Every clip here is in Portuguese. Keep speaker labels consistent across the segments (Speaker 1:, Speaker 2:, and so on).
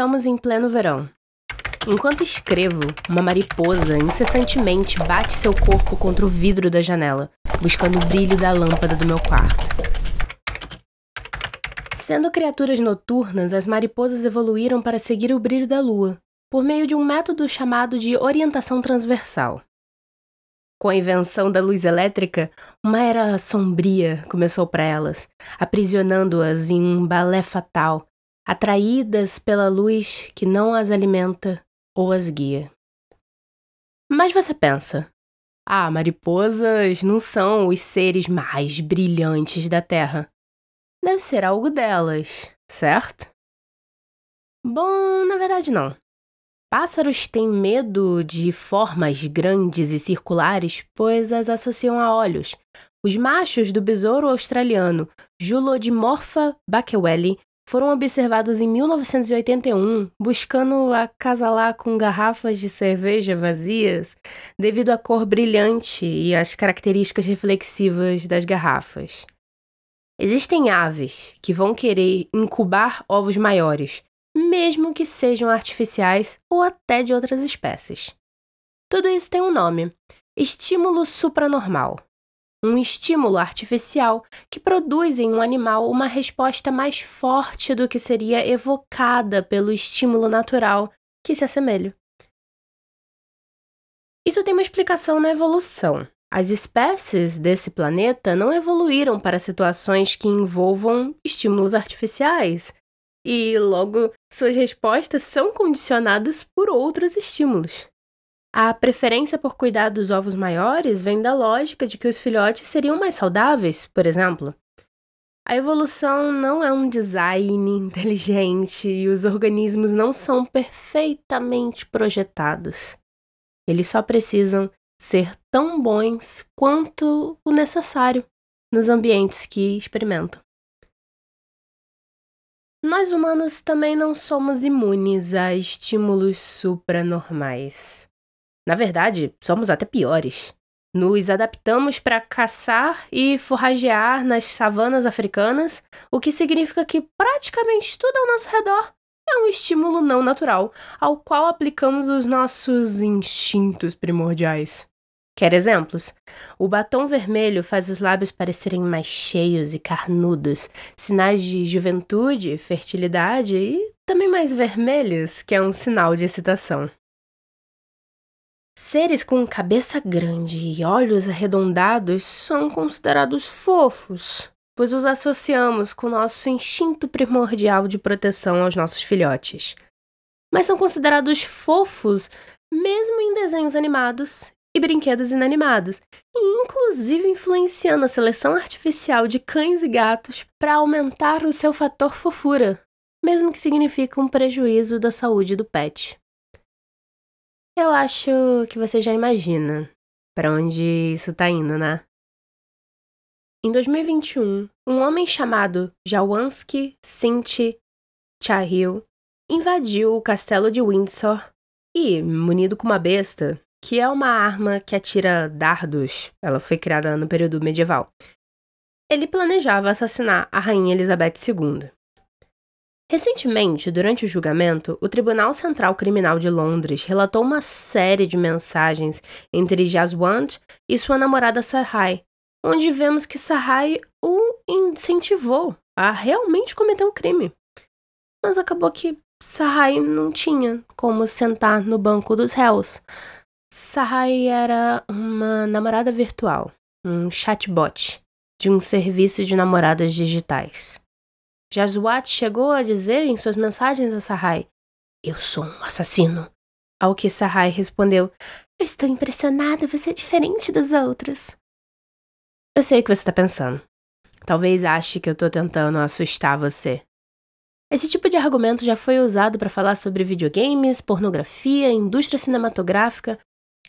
Speaker 1: Estamos em pleno verão. Enquanto escrevo, uma mariposa incessantemente bate seu corpo contra o vidro da janela, buscando o brilho da lâmpada do meu quarto. Sendo criaturas noturnas, as mariposas evoluíram para seguir o brilho da lua, por meio de um método chamado de orientação transversal. Com a invenção da luz elétrica, uma era sombria começou para elas, aprisionando-as em um balé fatal, atraídas pela luz que não as alimenta ou as guia. Mas você pensa, ah, mariposas não são os seres mais brilhantes da Terra. Deve ser algo delas, certo? Bom, na verdade não. Pássaros têm medo de formas grandes e circulares, pois as associam a olhos. Os machos do besouro australiano Julodimorpha bakewelli foram observados em 1981 buscando acasalar com garrafas de cerveja vazias devido à cor brilhante e às características reflexivas das garrafas. Existem aves que vão querer incubar ovos maiores, mesmo que sejam artificiais ou até de outras espécies. Tudo isso tem um nome: estímulo supranormal. Um estímulo artificial que produz em um animal uma resposta mais forte do que seria evocada pelo estímulo natural que se assemelha. Isso tem uma explicação na evolução. As espécies desse planeta não evoluíram para situações que envolvam estímulos artificiais, e logo suas respostas são condicionadas por outros estímulos. A preferência por cuidar dos ovos maiores vem da lógica de que os filhotes seriam mais saudáveis, por exemplo. A evolução não é um design inteligente e os organismos não são perfeitamente projetados. Eles só precisam ser tão bons quanto o necessário nos ambientes que experimentam. Nós humanos também não somos imunes a estímulos supranormais. Na verdade, somos até piores. Nos adaptamos para caçar e forragear nas savanas africanas, o que significa que praticamente tudo ao nosso redor é um estímulo não natural, ao qual aplicamos os nossos instintos primordiais. Quer exemplos? O batom vermelho faz os lábios parecerem mais cheios e carnudos, sinais de juventude, fertilidade e também mais vermelhos, que é um sinal de excitação. Seres com cabeça grande e olhos arredondados são considerados fofos, pois os associamos com nosso instinto primordial de proteção aos nossos filhotes. Mas são considerados fofos mesmo em desenhos animados e brinquedos inanimados, e inclusive influenciando a seleção artificial de cães e gatos para aumentar o seu fator fofura, mesmo que signifique um prejuízo da saúde do pet. Eu acho que você já imagina para onde isso está indo, né? Em 2021, um homem chamado Jawanski Sinti Chahil invadiu o castelo de Windsor e, munido com uma besta, que é uma arma que atira dardos. Ela foi criada no período medieval. Ele planejava assassinar a rainha Elizabeth II. Recentemente, durante o julgamento, o Tribunal Central Criminal de Londres relatou uma série de mensagens entre Jaswant e sua namorada Sahai, onde vemos que Sahai o incentivou a realmente cometer o um crime. Mas acabou que Sahai não tinha como sentar no banco dos réus. Sahai era uma namorada virtual, um chatbot de um serviço de namoradas digitais. Jasuat chegou a dizer em suas mensagens a Sahai: Eu sou um assassino. Ao que Sahai respondeu: Eu estou impressionada, você é diferente dos outros. Eu sei o que você está pensando. Talvez ache que eu estou tentando assustar você. Esse tipo de argumento já foi usado para falar sobre videogames, pornografia, indústria cinematográfica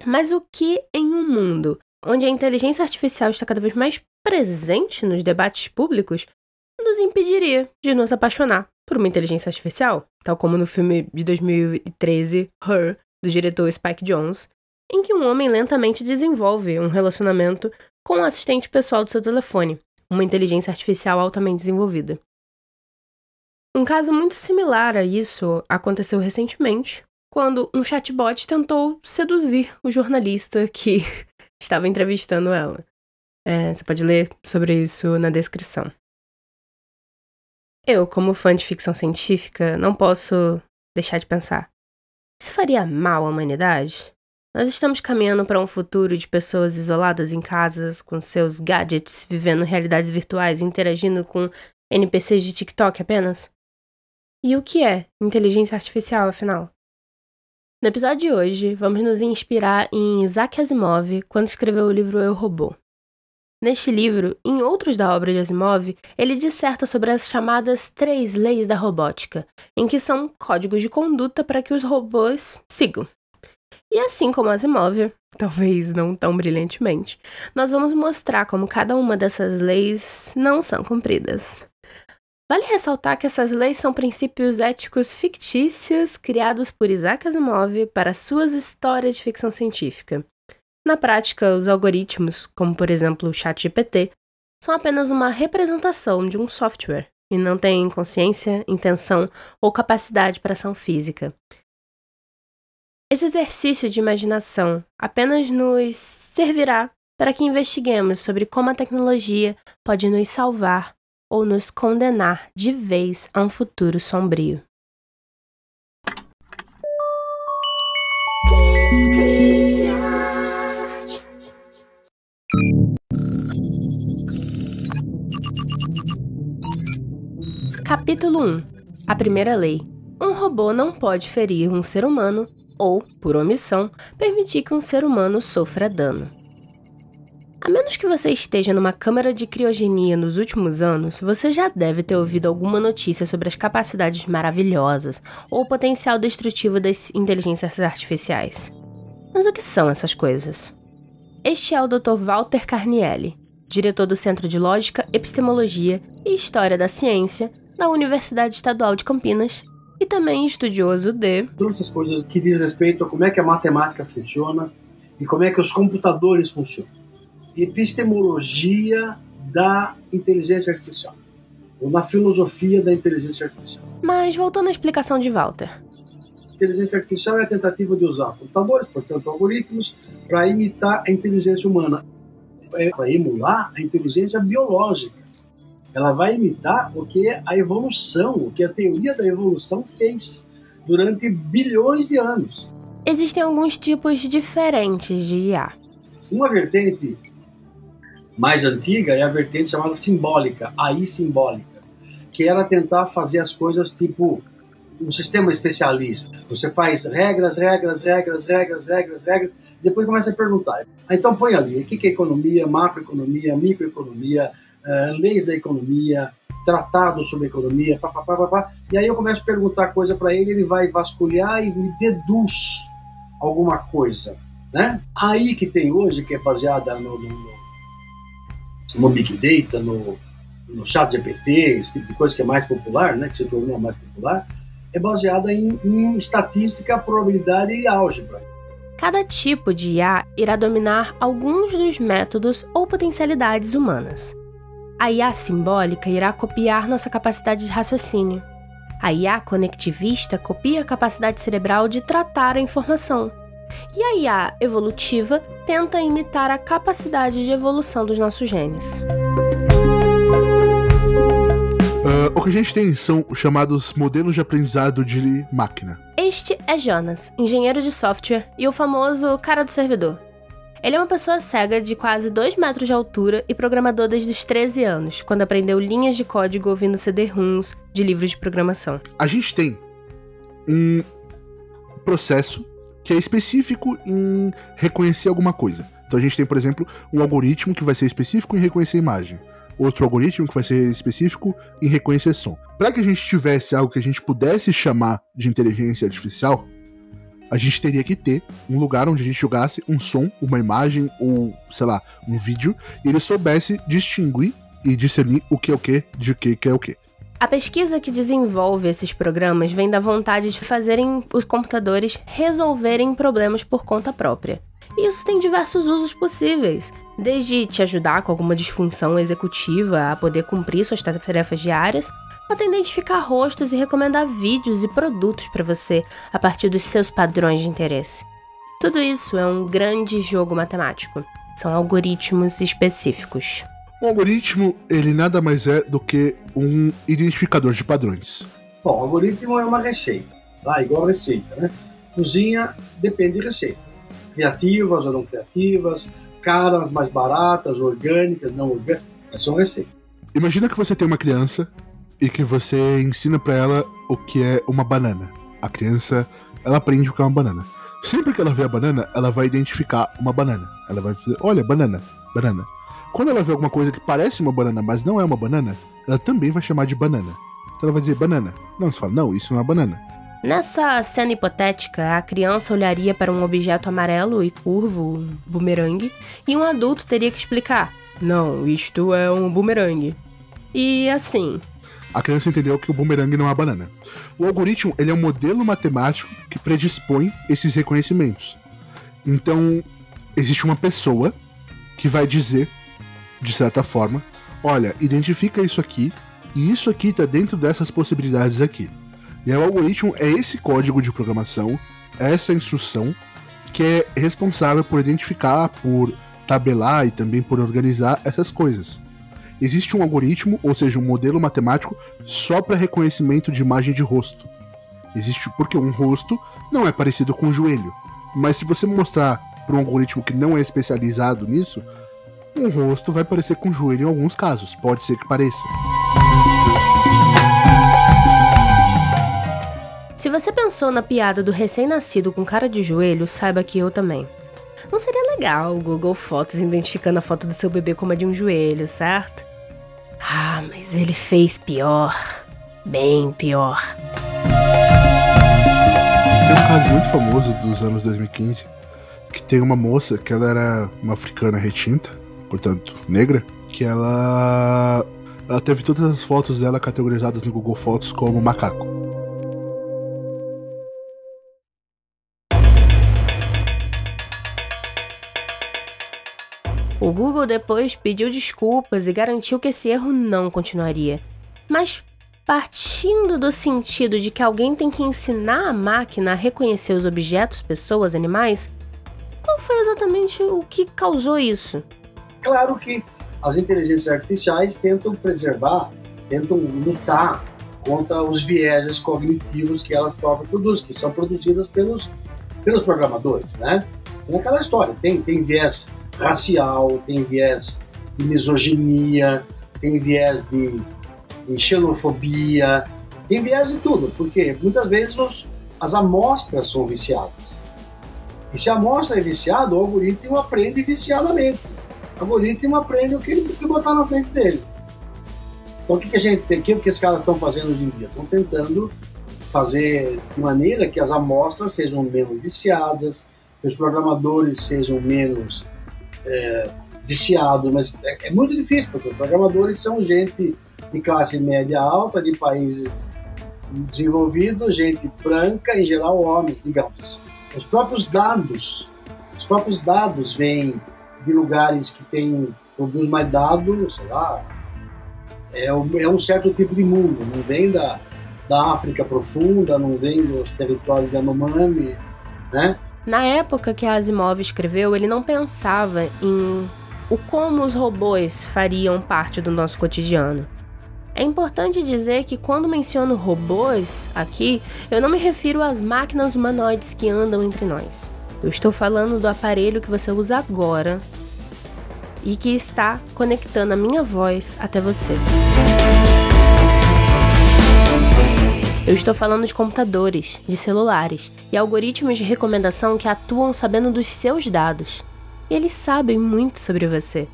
Speaker 1: mas o que em um mundo onde a inteligência artificial está cada vez mais presente nos debates públicos nos impediria de nos apaixonar por uma inteligência artificial, tal como no filme de 2013 Her, do diretor Spike Jonze, em que um homem lentamente desenvolve um relacionamento com o assistente pessoal do seu telefone, uma inteligência artificial altamente desenvolvida. Um caso muito similar a isso aconteceu recentemente, quando um chatbot tentou seduzir o jornalista que estava entrevistando ela. É, você pode ler sobre isso na descrição. Eu, como fã de ficção científica, não posso deixar de pensar. Isso faria mal à humanidade? Nós estamos caminhando para um futuro de pessoas isoladas em casas, com seus gadgets, vivendo realidades virtuais, interagindo com NPCs de TikTok apenas? E o que é inteligência artificial, afinal? No episódio de hoje, vamos nos inspirar em Isaac Asimov quando escreveu o livro Eu Robô. Neste livro, e em outros da obra de Asimov, ele disserta sobre as chamadas três leis da robótica, em que são códigos de conduta para que os robôs sigam. E assim como Asimov, talvez não tão brilhantemente, nós vamos mostrar como cada uma dessas leis não são cumpridas. Vale ressaltar que essas leis são princípios éticos fictícios criados por Isaac Asimov para suas histórias de ficção científica. Na prática, os algoritmos, como por exemplo o ChatGPT, são apenas uma representação de um software e não têm consciência, intenção ou capacidade para ação física. Esse exercício de imaginação apenas nos servirá para que investiguemos sobre como a tecnologia pode nos salvar ou nos condenar de vez a um futuro sombrio. Capítulo 1 A primeira lei. Um robô não pode ferir um ser humano ou, por omissão, permitir que um ser humano sofra dano. A menos que você esteja numa câmara de criogenia nos últimos anos, você já deve ter ouvido alguma notícia sobre as capacidades maravilhosas ou o potencial destrutivo das inteligências artificiais. Mas o que são essas coisas? Este é o Dr. Walter Carnielli, diretor do Centro de Lógica, Epistemologia e História da Ciência da Universidade Estadual de Campinas e também estudioso de.
Speaker 2: Todas essas coisas que diz respeito a como é que a matemática funciona e como é que os computadores funcionam. Epistemologia da inteligência artificial, ou na filosofia da inteligência artificial.
Speaker 1: Mas voltando à explicação de Walter.
Speaker 2: Inteligência artificial é a tentativa de usar computadores, portanto algoritmos, para imitar a inteligência humana, é para emular a inteligência biológica ela vai imitar o que a evolução, o que a teoria da evolução fez durante bilhões de anos.
Speaker 1: Existem alguns tipos diferentes de IA.
Speaker 2: Uma vertente mais antiga é a vertente chamada simbólica, AI simbólica, que era tentar fazer as coisas tipo um sistema especialista. Você faz regras, regras, regras, regras, regras, regras, depois começa a perguntar. Então põe ali, o que é economia, macroeconomia, microeconomia, uh, leis da economia, tratados sobre economia, papapá, papá, e aí eu começo a perguntar coisa para ele, ele vai vasculhar e me deduz alguma coisa, né? Aí que tem hoje, que é baseada no, no, no Big Data, no, no Chat GPT, esse tipo de coisa que é mais popular, né? Que se tornou mais popular, é baseada em, em estatística, probabilidade e álgebra.
Speaker 1: Cada tipo de IA irá dominar alguns dos métodos ou potencialidades humanas. A IA simbólica irá copiar nossa capacidade de raciocínio. A IA conectivista copia a capacidade cerebral de tratar a informação. E a IA evolutiva tenta imitar a capacidade de evolução dos nossos genes.
Speaker 3: Uh, o que a gente tem são os chamados modelos de aprendizado de máquina.
Speaker 1: Este é Jonas, engenheiro de software e o famoso cara do servidor. Ele é uma pessoa cega de quase 2 metros de altura e programador desde os 13 anos, quando aprendeu linhas de código ouvindo CD-ROMs de livros de programação.
Speaker 3: A gente tem um processo que é específico em reconhecer alguma coisa. Então a gente tem, por exemplo, um algoritmo que vai ser específico em reconhecer imagem, outro algoritmo que vai ser específico em reconhecer som. Para que a gente tivesse algo que a gente pudesse chamar de inteligência artificial, a gente teria que ter um lugar onde a gente jogasse um som, uma imagem ou, sei lá, um vídeo, e ele soubesse distinguir e discernir o que é o que de o que, que é o que.
Speaker 1: A pesquisa que desenvolve esses programas vem da vontade de fazerem os computadores resolverem problemas por conta própria. E isso tem diversos usos possíveis, desde te ajudar com alguma disfunção executiva a poder cumprir suas tarefas diárias, até identificar rostos e recomendar vídeos e produtos para você a partir dos seus padrões de interesse. Tudo isso é um grande jogo matemático. São algoritmos específicos.
Speaker 3: Um algoritmo, ele nada mais é do que um identificador de padrões.
Speaker 2: Bom, o algoritmo é uma receita, tá? Igual receita, né? Cozinha depende de receita. Criativas ou não criativas, caras, mais baratas, orgânicas, não orgânicas, são receitas.
Speaker 3: Imagina que você tem uma criança e que você ensina para ela o que é uma banana. A criança, ela aprende o que é uma banana. Sempre que ela vê a banana, ela vai identificar uma banana. Ela vai dizer, olha, banana, banana. Quando ela vê alguma coisa que parece uma banana, mas não é uma banana, ela também vai chamar de banana. Então ela vai dizer banana. Não, você fala, não, isso não é banana.
Speaker 1: Nessa cena hipotética, a criança olharia para um objeto amarelo e curvo, um bumerangue, e um adulto teria que explicar: Não, isto é um bumerangue. E assim,
Speaker 3: a criança entendeu que o bumerangue não é uma banana. O algoritmo ele é um modelo matemático que predispõe esses reconhecimentos. Então, existe uma pessoa que vai dizer, de certa forma, olha, identifica isso aqui, e isso aqui está dentro dessas possibilidades aqui. E o algoritmo é esse código de programação, essa instrução, que é responsável por identificar, por tabelar e também por organizar essas coisas existe um algoritmo, ou seja, um modelo matemático só para reconhecimento de imagem de rosto. Existe porque um rosto não é parecido com um joelho. Mas se você mostrar para um algoritmo que não é especializado nisso, um rosto vai parecer com um joelho em alguns casos. Pode ser que pareça.
Speaker 1: Se você pensou na piada do recém-nascido com cara de joelho, saiba que eu também. Não seria legal o Google Fotos identificando a foto do seu bebê como a de um joelho, certo? Ah, mas ele fez pior. Bem pior.
Speaker 3: Tem um caso muito famoso dos anos 2015 que tem uma moça que ela era uma africana retinta, portanto negra, que ela ela teve todas as fotos dela categorizadas no Google Fotos como macaco.
Speaker 1: O Google depois pediu desculpas e garantiu que esse erro não continuaria. Mas partindo do sentido de que alguém tem que ensinar a máquina a reconhecer os objetos, pessoas, animais, qual foi exatamente o que causou isso?
Speaker 2: Claro que as inteligências artificiais tentam preservar, tentam lutar contra os vieses cognitivos que elas próprias produzem, que são produzidas pelos, pelos programadores, né? É aquela história, tem, tem viés racial, tem viés de misoginia, tem viés de, de xenofobia, tem viés de tudo, porque muitas vezes os, as amostras são viciadas. E se a amostra é viciada, o algoritmo aprende viciadamente. O algoritmo aprende o que ele que botar na frente dele. Então o que, que a gente tem, o que, que os caras estão fazendo hoje em dia? Estão tentando fazer de maneira que as amostras sejam menos viciadas, que os programadores sejam menos é, viciado, mas é, é, muito difícil, porque os programadores são gente de classe média alta, de países desenvolvidos, gente branca, em geral homem, digamos. Os próprios dados, os próprios dados vêm de lugares que têm, produz mais dados, sei lá, é um, é um certo tipo de mundo, não vem da, da África profunda, não vem dos territórios de Anomami, né?
Speaker 1: Na época que Asimov escreveu, ele não pensava em o como os robôs fariam parte do nosso cotidiano. É importante dizer que quando menciono robôs aqui, eu não me refiro às máquinas humanoides que andam entre nós. Eu estou falando do aparelho que você usa agora e que está conectando a minha voz até você. Eu estou falando de computadores, de celulares e algoritmos de recomendação que atuam sabendo dos seus dados. Eles sabem muito sobre você.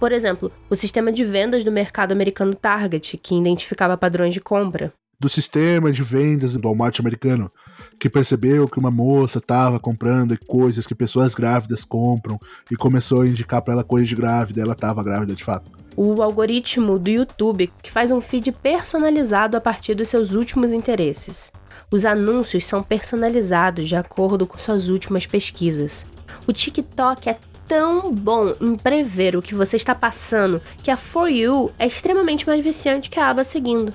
Speaker 1: Por exemplo, o sistema de vendas do mercado americano Target, que identificava padrões de compra.
Speaker 3: Do sistema de vendas do Walmart americano, que percebeu que uma moça estava comprando coisas que pessoas grávidas compram e começou a indicar para ela coisa de grávida, ela estava grávida de fato
Speaker 1: o algoritmo do YouTube que faz um feed personalizado a partir dos seus últimos interesses. Os anúncios são personalizados de acordo com suas últimas pesquisas. O TikTok é tão bom em prever o que você está passando que a For You é extremamente mais viciante que a aba seguindo.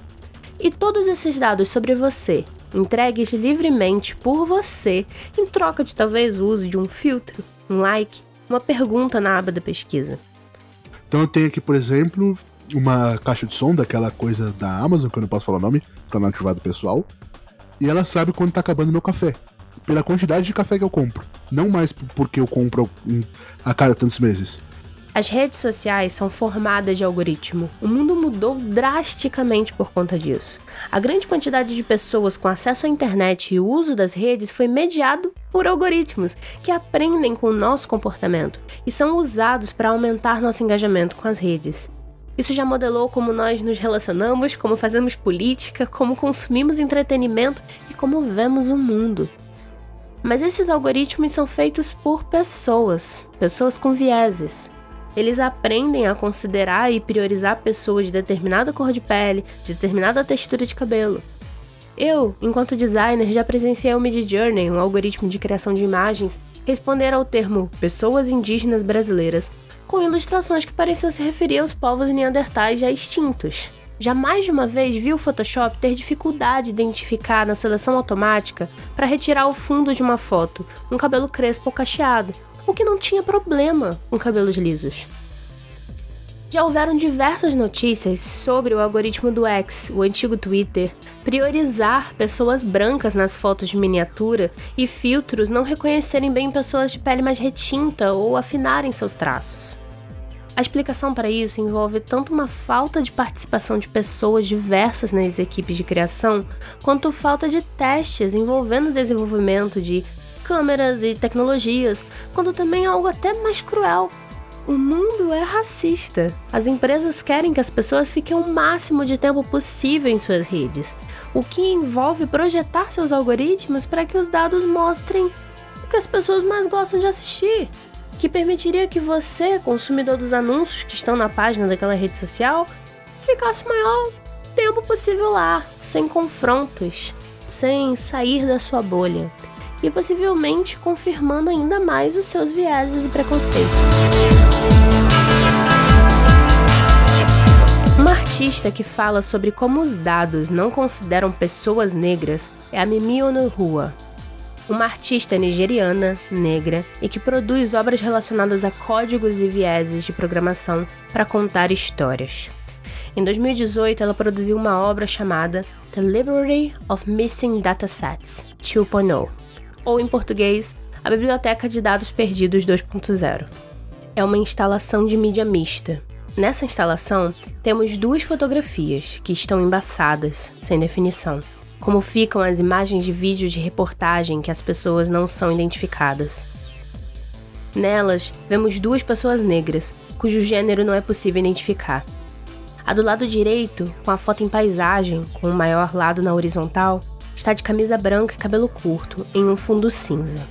Speaker 1: E todos esses dados sobre você, entregues livremente por você, em troca de talvez o uso de um filtro, um like, uma pergunta na aba da pesquisa.
Speaker 3: Então eu tenho aqui, por exemplo, uma caixa de som daquela coisa da Amazon, que eu não posso falar o nome, pra não ativar do pessoal. E ela sabe quando tá acabando meu café. Pela quantidade de café que eu compro. Não mais porque eu compro a cada tantos meses.
Speaker 1: As redes sociais são formadas de algoritmo. O mundo mudou drasticamente por conta disso. A grande quantidade de pessoas com acesso à internet e o uso das redes foi mediado por algoritmos que aprendem com o nosso comportamento e são usados para aumentar nosso engajamento com as redes. Isso já modelou como nós nos relacionamos, como fazemos política, como consumimos entretenimento e como vemos o mundo. Mas esses algoritmos são feitos por pessoas, pessoas com vieses. Eles aprendem a considerar e priorizar pessoas de determinada cor de pele, de determinada textura de cabelo. Eu, enquanto designer, já presenciei o Midjourney, um algoritmo de criação de imagens, responder ao termo pessoas indígenas brasileiras com ilustrações que pareciam se referir aos povos neandertais já extintos. Já mais de uma vez vi o Photoshop ter dificuldade de identificar na seleção automática para retirar o fundo de uma foto um cabelo crespo ou cacheado, o que não tinha problema com cabelos lisos. Já houveram diversas notícias sobre o algoritmo do X, o antigo Twitter, priorizar pessoas brancas nas fotos de miniatura e filtros não reconhecerem bem pessoas de pele mais retinta ou afinarem seus traços. A explicação para isso envolve tanto uma falta de participação de pessoas diversas nas equipes de criação, quanto falta de testes envolvendo o desenvolvimento de câmeras e tecnologias, quando também algo até mais cruel. O mundo é racista. As empresas querem que as pessoas fiquem o máximo de tempo possível em suas redes, o que envolve projetar seus algoritmos para que os dados mostrem o que as pessoas mais gostam de assistir, que permitiria que você, consumidor dos anúncios que estão na página daquela rede social, ficasse o maior tempo possível lá, sem confrontos, sem sair da sua bolha e possivelmente confirmando ainda mais os seus vieses e preconceitos. Uma artista que fala sobre como os dados não consideram pessoas negras é a Mimi Onuhua, uma artista nigeriana, negra e que produz obras relacionadas a códigos e vieses de programação para contar histórias. Em 2018, ela produziu uma obra chamada The Library of Missing Datasets 2.0, ou em português, a Biblioteca de Dados Perdidos 2.0. É uma instalação de mídia mista. Nessa instalação, temos duas fotografias que estão embaçadas, sem definição, como ficam as imagens de vídeo de reportagem que as pessoas não são identificadas. Nelas, vemos duas pessoas negras, cujo gênero não é possível identificar. A do lado direito, com a foto em paisagem, com o maior lado na horizontal, está de camisa branca e cabelo curto, em um fundo cinza.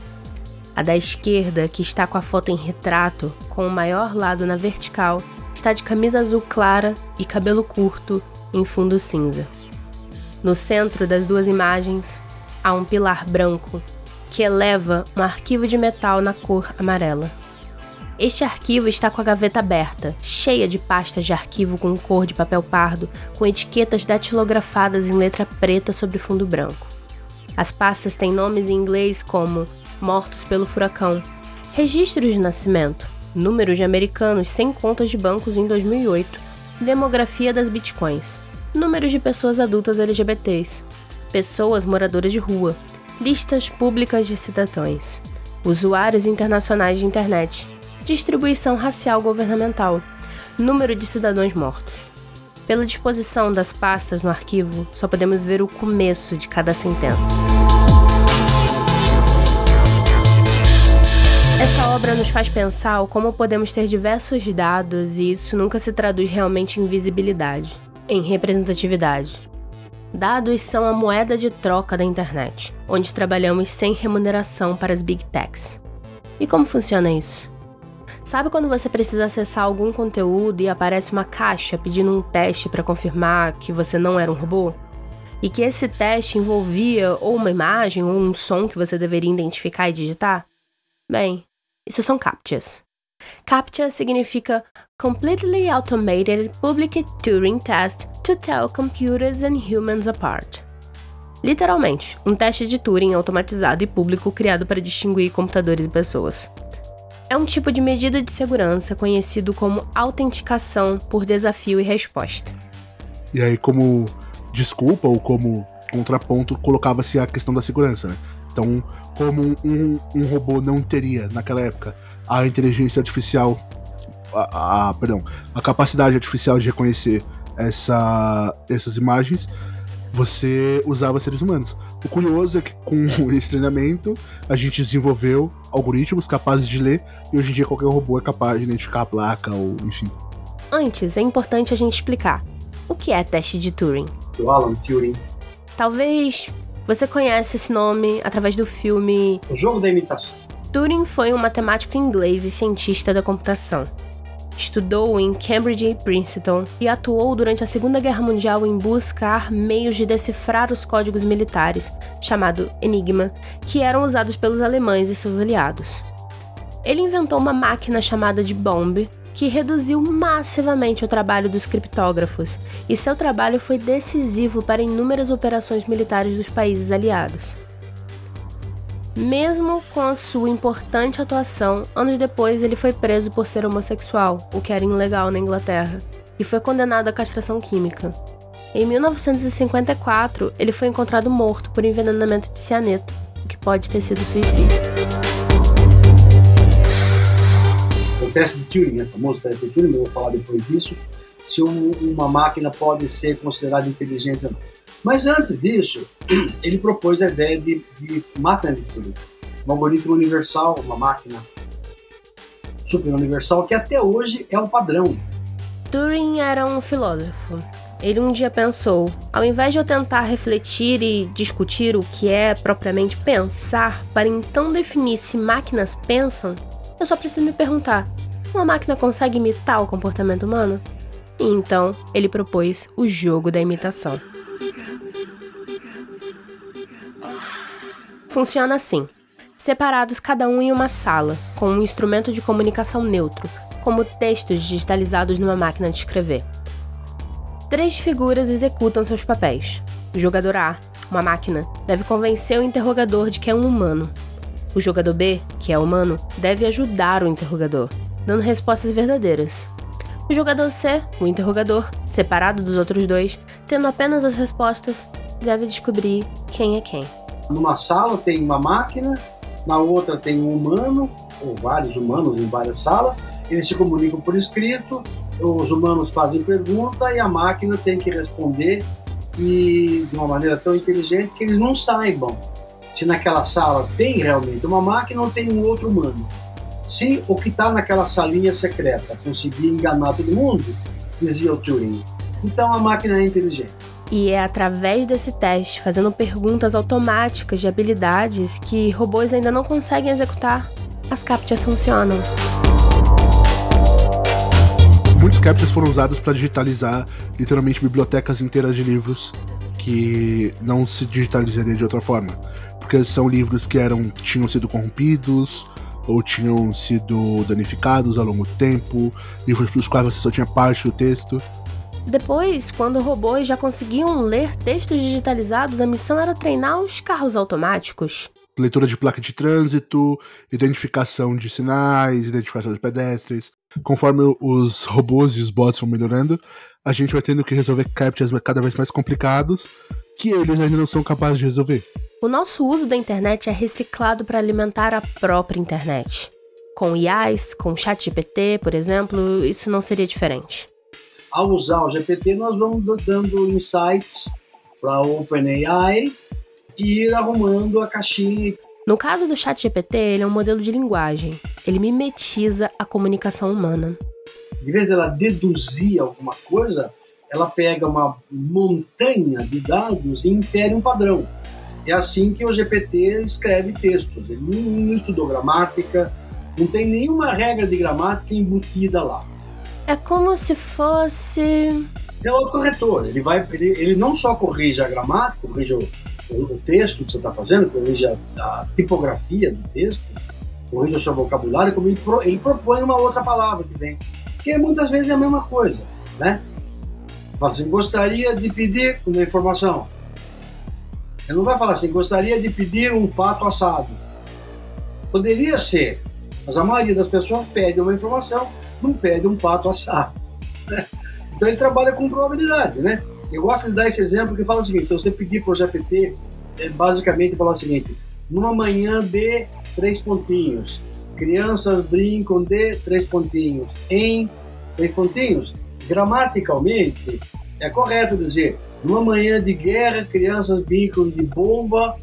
Speaker 1: A da esquerda, que está com a foto em retrato, com o maior lado na vertical, está de camisa azul clara e cabelo curto, em fundo cinza. No centro das duas imagens, há um pilar branco que eleva um arquivo de metal na cor amarela. Este arquivo está com a gaveta aberta, cheia de pastas de arquivo com cor de papel pardo, com etiquetas datilografadas em letra preta sobre fundo branco. As pastas têm nomes em inglês como Mortos pelo Furacão, Registros de Nascimento, Números de Americanos sem contas de bancos em 2008, Demografia das Bitcoins, Números de pessoas adultas LGBTs, Pessoas moradoras de rua, Listas públicas de cidadãos, Usuários internacionais de internet, distribuição racial governamental, número de cidadãos mortos. Pela disposição das pastas no arquivo, só podemos ver o começo de cada sentença. Essa obra nos faz pensar como podemos ter diversos dados e isso nunca se traduz realmente em visibilidade, em representatividade. Dados são a moeda de troca da internet, onde trabalhamos sem remuneração para as big techs. E como funciona isso? Sabe quando você precisa acessar algum conteúdo e aparece uma caixa pedindo um teste para confirmar que você não era um robô? E que esse teste envolvia ou uma imagem ou um som que você deveria identificar e digitar? Bem, isso são CAPTCHAs. CAPTCHA significa Completely Automated Public Turing Test to Tell Computers and Humans Apart. Literalmente, um teste de Turing automatizado e público criado para distinguir computadores e pessoas. É um tipo de medida de segurança conhecido como autenticação por desafio e resposta.
Speaker 3: E aí, como desculpa ou como contraponto, colocava-se a questão da segurança, né? Então, como um, um, robô não teria, naquela época, a inteligência artificial, a, a, perdão, a capacidade artificial de reconhecer essa, essas imagens, você usava seres humanos. O curioso é que com esse treinamento a gente desenvolveu algoritmos capazes de ler e hoje em dia qualquer robô é capaz de identificar a placa ou enfim.
Speaker 1: Antes, é importante a gente explicar o que é teste de Turing.
Speaker 2: O Alan Turing.
Speaker 1: Talvez você conhece esse nome através do filme
Speaker 2: O Jogo da Imitação.
Speaker 1: Turing foi um matemático inglês e cientista da computação. Estudou em Cambridge e Princeton e atuou durante a Segunda Guerra Mundial em buscar meios de decifrar os códigos militares, chamado Enigma, que eram usados pelos alemães e seus aliados. Ele inventou uma máquina chamada de Bomb, que reduziu massivamente o trabalho dos criptógrafos, e seu trabalho foi decisivo para inúmeras operações militares dos países aliados. Mesmo com a sua importante atuação, anos depois ele foi preso por ser homossexual, o que era ilegal na Inglaterra, e foi condenado à castração química. Em 1954, ele foi encontrado morto por envenenamento de cianeto, o que pode ter sido suicídio.
Speaker 2: O teste de Turing, né, o famoso teste de Turing, eu vou falar depois disso, se um, uma máquina pode ser considerada inteligente ou não. Mas antes disso, ele propôs a ideia de, de máquina de Turing, um algoritmo universal, uma máquina super universal, que até hoje é um padrão.
Speaker 1: Turing era um filósofo. Ele um dia pensou: ao invés de eu tentar refletir e discutir o que é propriamente pensar, para então definir se máquinas pensam, eu só preciso me perguntar: uma máquina consegue imitar o comportamento humano? E então ele propôs o jogo da imitação. Funciona assim: separados cada um em uma sala, com um instrumento de comunicação neutro, como textos digitalizados numa máquina de escrever. Três figuras executam seus papéis. O jogador A, uma máquina, deve convencer o interrogador de que é um humano. O jogador B, que é humano, deve ajudar o interrogador, dando respostas verdadeiras. O jogador C, o interrogador, separado dos outros dois, tendo apenas as respostas, deve descobrir quem é quem.
Speaker 2: Numa sala tem uma máquina, na outra tem um humano, ou vários humanos em várias salas, eles se comunicam por escrito, os humanos fazem pergunta e a máquina tem que responder e de uma maneira tão inteligente que eles não saibam se naquela sala tem realmente uma máquina ou tem um outro humano. Se o que está naquela salinha secreta conseguir enganar todo mundo, dizia o Turing, então a máquina é inteligente.
Speaker 1: E é através desse teste, fazendo perguntas automáticas de habilidades que robôs ainda não conseguem executar, as CAPTCHAs funcionam.
Speaker 3: Muitos CAPTCHAs foram usados para digitalizar literalmente bibliotecas inteiras de livros que não se digitalizaria de outra forma. Porque são livros que eram, tinham sido corrompidos ou tinham sido danificados ao longo do tempo, livros para os quais você só tinha parte do texto.
Speaker 1: Depois, quando robôs já conseguiam ler textos digitalizados, a missão era treinar os carros automáticos.
Speaker 3: Leitura de placa de trânsito, identificação de sinais, identificação de pedestres. Conforme os robôs e os bots vão melhorando, a gente vai tendo que resolver captchas cada vez mais complicados que eles ainda não são capazes de resolver.
Speaker 1: O nosso uso da internet é reciclado para alimentar a própria internet. Com IAs, com ChatGPT, por exemplo, isso não seria diferente
Speaker 2: ao usar o GPT, nós vamos dando insights para o OpenAI e ir arrumando a caixinha.
Speaker 1: No caso do chat GPT, ele é um modelo de linguagem. Ele mimetiza a comunicação humana.
Speaker 2: Em vez dela deduzir alguma coisa, ela pega uma montanha de dados e infere um padrão. É assim que o GPT escreve textos. Ele não estudou gramática, não tem nenhuma regra de gramática embutida lá.
Speaker 1: É como se fosse.
Speaker 2: É o corretor. Ele, vai, ele, ele não só corrige a gramática, corrige o, o, texto que você está fazendo, corrige a, a, tipografia do texto, corrige o seu vocabulário, como ele, pro, ele propõe uma outra palavra que vem. Que muitas vezes é a mesma coisa, né? Assim, gostaria de pedir uma informação. Ele não vai falar assim, gostaria de pedir um pato assado. Poderia ser, mas a maioria das pessoas pede uma informação, não pede um pato assado. Né? Então ele trabalha com probabilidade, né? Eu gosto de dar esse exemplo que fala o seguinte: se você pedir para o GPT, é basicamente falar o seguinte: numa manhã de três pontinhos, crianças brincam de três pontinhos, em três pontinhos. Gramaticalmente, é correto dizer: numa manhã de guerra, crianças brincam de bomba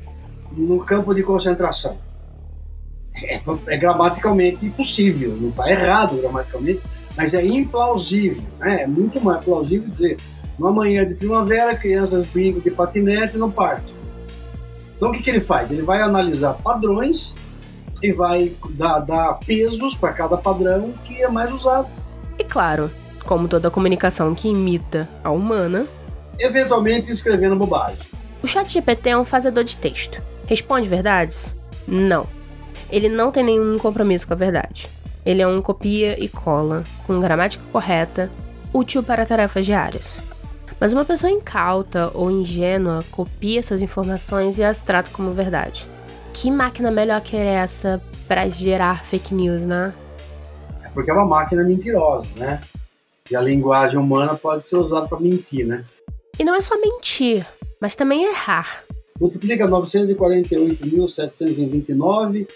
Speaker 2: no campo de concentração. É, é gramaticalmente possível, não está errado gramaticalmente, mas é implausível. Né? É muito mais plausível dizer: numa manhã de primavera, crianças brincam de patinete no parque. Então o que, que ele faz? Ele vai analisar padrões e vai dar, dar pesos para cada padrão que é mais usado.
Speaker 1: E claro, como toda comunicação que imita a humana,
Speaker 2: eventualmente escrevendo bobagem.
Speaker 1: O chat GPT é um fazedor de texto. Responde verdades? Não. Ele não tem nenhum compromisso com a verdade. Ele é um copia e cola, com gramática correta, útil para tarefas diárias. Mas uma pessoa incauta ou ingênua copia essas informações e as trata como verdade. Que máquina melhor que essa para gerar fake news, né?
Speaker 2: É porque é uma máquina mentirosa, né? E a linguagem humana pode ser usada para mentir, né?
Speaker 1: E não é só mentir, mas também errar.
Speaker 2: Multiplica 948.729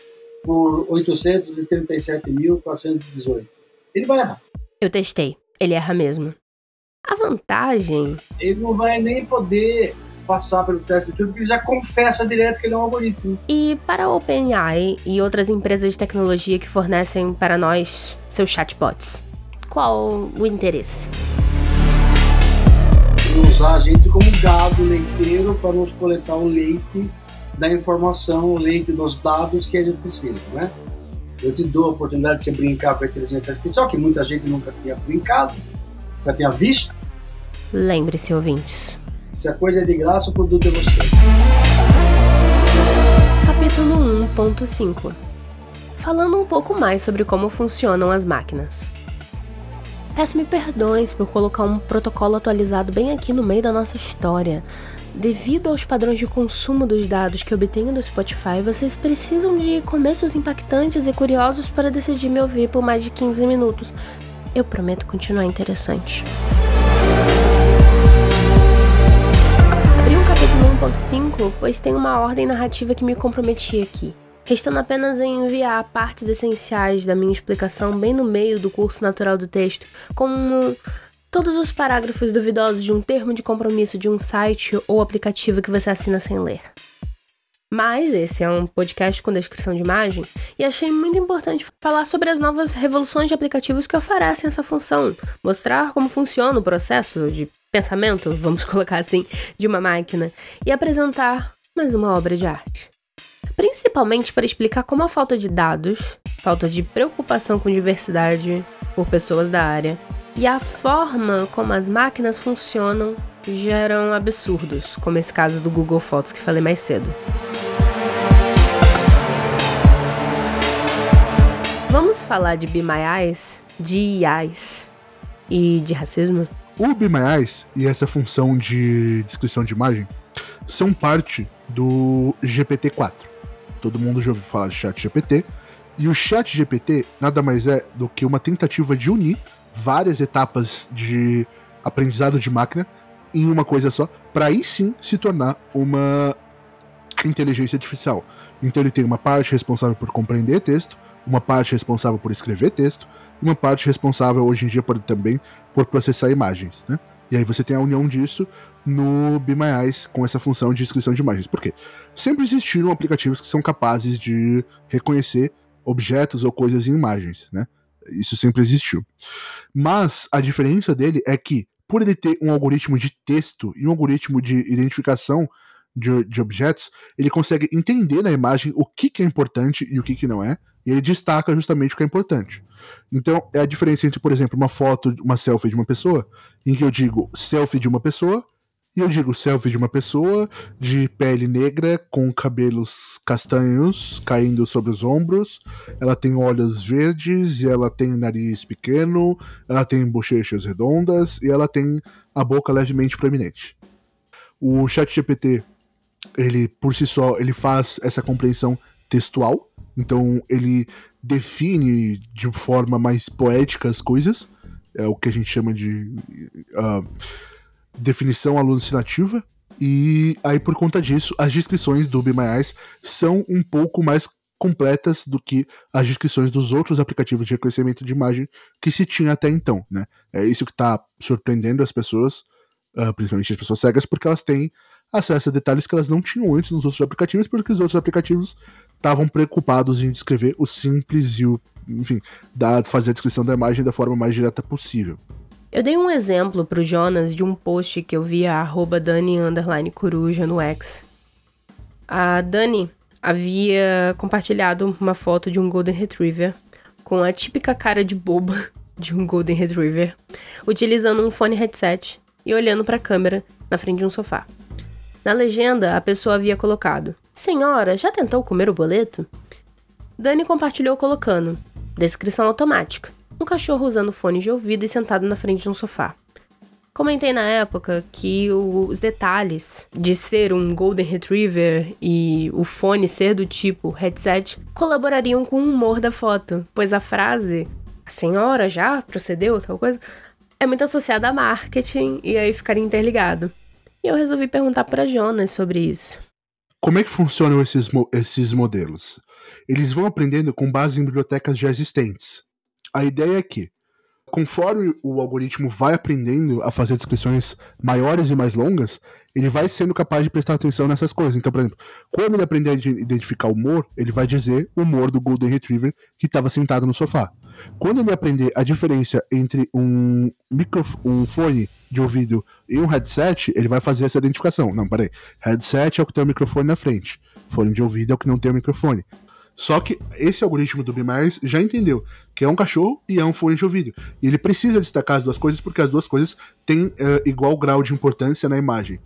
Speaker 2: por 837.418. Ele vai errar.
Speaker 1: Eu testei. Ele erra mesmo. A vantagem.
Speaker 2: Ele não vai nem poder passar pelo teste de tudo, porque ele já confessa direto que ele é um algoritmo.
Speaker 1: E para a OpenAI e outras empresas de tecnologia que fornecem para nós seus chatbots, qual o interesse?
Speaker 2: Usar a gente como gado leiteiro para nos coletar o leite da informação, o leite dos dados que a gente precisa, né? Eu te dou a oportunidade de você brincar com a inteligência artificial, que muita gente nunca tinha brincado, já tenha visto.
Speaker 1: Lembre-se, ouvintes.
Speaker 2: Se a coisa é de graça, o produto é você.
Speaker 1: Capítulo 1.5 Falando um pouco mais sobre como funcionam as máquinas. Peço-me perdões por colocar um protocolo atualizado bem aqui no meio da nossa história. Devido aos padrões de consumo dos dados que obtenho do Spotify, vocês precisam de começos impactantes e curiosos para decidir me ouvir por mais de 15 minutos. Eu prometo continuar interessante. Abri um capítulo 1.5, pois tem uma ordem narrativa que me comprometi aqui. Restando apenas em enviar partes essenciais da minha explicação bem no meio do curso natural do texto, como todos os parágrafos duvidosos de um termo de compromisso de um site ou aplicativo que você assina sem ler. Mas esse é um podcast com descrição de imagem e achei muito importante falar sobre as novas revoluções de aplicativos que oferecem essa função, mostrar como funciona o processo de pensamento, vamos colocar assim, de uma máquina e apresentar mais uma obra de arte. Principalmente para explicar como a falta de dados, falta de preocupação com diversidade por pessoas da área e a forma como as máquinas funcionam geram absurdos, como esse caso do Google Fotos que falei mais cedo. Vamos falar de Be My Eyes, de IAs e de racismo?
Speaker 3: O Be My Eyes e essa função de descrição de imagem são parte do GPT-4. Todo mundo já ouviu falar de Chat GPT. E o Chat GPT nada mais é do que uma tentativa de unir várias etapas de aprendizado de máquina em uma coisa só, para aí sim se tornar uma inteligência artificial. Então ele tem uma parte responsável por compreender texto, uma parte responsável por escrever texto e uma parte responsável hoje em dia por, também por processar imagens, né? E aí você tem a união disso no Be My Eyes com essa função de descrição de imagens. Por quê? Sempre existiram aplicativos que são capazes de reconhecer objetos ou coisas em imagens, né? Isso sempre existiu. Mas a diferença dele é que, por ele ter um algoritmo de texto e um algoritmo de identificação de, de objetos, ele consegue entender na imagem o que, que é importante e o que, que não é, e ele destaca justamente o que é importante. Então, é a diferença entre, por exemplo, uma foto, uma selfie de uma pessoa, em que eu digo selfie de uma pessoa E eu digo selfie de uma pessoa de pele negra com cabelos castanhos caindo sobre os ombros. Ela tem olhos verdes e ela tem nariz pequeno, ela tem bochechas redondas e ela tem a boca levemente proeminente. O ChatGPT, ele por si só, ele faz essa compreensão textual, então ele define de forma mais poética as coisas, é o que a gente chama de uh, definição alucinativa. E aí, por conta disso, as descrições do Be My Eyes são um pouco mais completas do que as descrições dos outros aplicativos de reconhecimento de imagem que se tinha até então, né? É isso que está surpreendendo as pessoas, uh, principalmente as pessoas cegas, porque elas têm acesso a detalhes que elas não tinham antes nos outros aplicativos, porque os outros aplicativos estavam preocupados em descrever o simples e o, enfim, da, fazer a descrição da imagem da forma mais direta possível.
Speaker 1: Eu dei um exemplo pro Jonas de um post que eu vi a Dani Coruja no X. A Dani havia compartilhado uma foto de um Golden Retriever com a típica cara de boba de um Golden Retriever, utilizando um fone headset e olhando para a câmera na frente de um sofá. Na legenda, a pessoa havia colocado: Senhora, já tentou comer o boleto? Dani compartilhou colocando: Descrição automática um cachorro usando fone de ouvido e sentado na frente de um sofá. Comentei na época que os detalhes de ser um Golden Retriever e o fone ser do tipo headset colaborariam com o humor da foto, pois a frase a senhora já procedeu, tal coisa, é muito associada a marketing e aí ficaria interligado. E eu resolvi perguntar para Jonas sobre isso.
Speaker 3: Como é que funcionam esses, esses modelos? Eles vão aprendendo com base em bibliotecas já existentes. A ideia é que, conforme o algoritmo vai aprendendo a fazer descrições maiores e mais longas, ele vai sendo capaz de prestar atenção nessas coisas. Então, por exemplo, quando ele aprender a identificar o humor, ele vai dizer o humor do Golden Retriever que estava sentado no sofá. Quando ele aprender a diferença entre um, um fone de ouvido e um headset, ele vai fazer essa identificação. Não, peraí. Headset é o que tem o microfone na frente. Fone de ouvido é o que não tem o microfone. Só que esse algoritmo do B+, já entendeu que é um cachorro e é um fone de ouvido. E ele precisa destacar as duas coisas porque as duas coisas têm uh, igual grau de importância na imagem.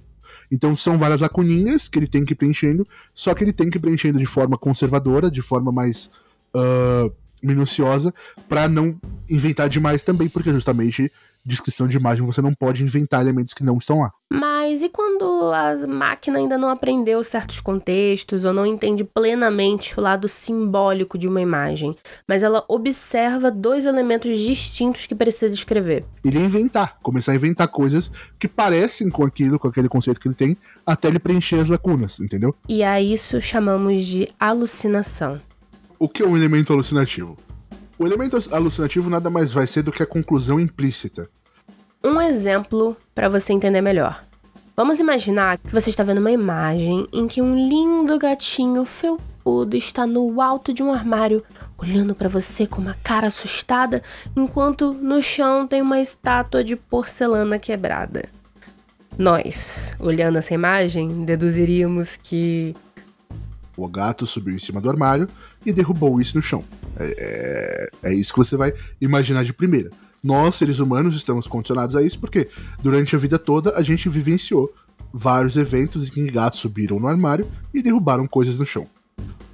Speaker 3: Então são várias lacuninhas que ele tem que ir preenchendo, só que ele tem que ir preenchendo de forma conservadora, de forma mais uh, minuciosa, para não inventar demais também, porque justamente descrição de imagem você não pode inventar elementos que não estão lá.
Speaker 1: Mas e quando a máquina ainda não aprendeu certos contextos ou não entende plenamente o lado simbólico de uma imagem, mas ela observa dois elementos distintos que precisa descrever?
Speaker 3: Ele inventar, começar a inventar coisas que parecem com aquilo, com aquele conceito que ele tem, até ele preencher as lacunas, entendeu?
Speaker 1: E a isso chamamos de alucinação.
Speaker 3: O que é um elemento alucinativo? O elemento alucinativo nada mais vai ser do que a conclusão implícita.
Speaker 1: Um exemplo para você entender melhor. Vamos imaginar que você está vendo uma imagem em que um lindo gatinho felpudo está no alto de um armário, olhando para você com uma cara assustada, enquanto no chão tem uma estátua de porcelana quebrada. Nós, olhando essa imagem, deduziríamos que
Speaker 3: o gato subiu em cima do armário e derrubou isso no chão. É, é, é, isso que você vai imaginar de primeira. Nós, seres humanos, estamos condicionados a isso porque durante a vida toda a gente vivenciou vários eventos em que gatos subiram no armário e derrubaram coisas no chão.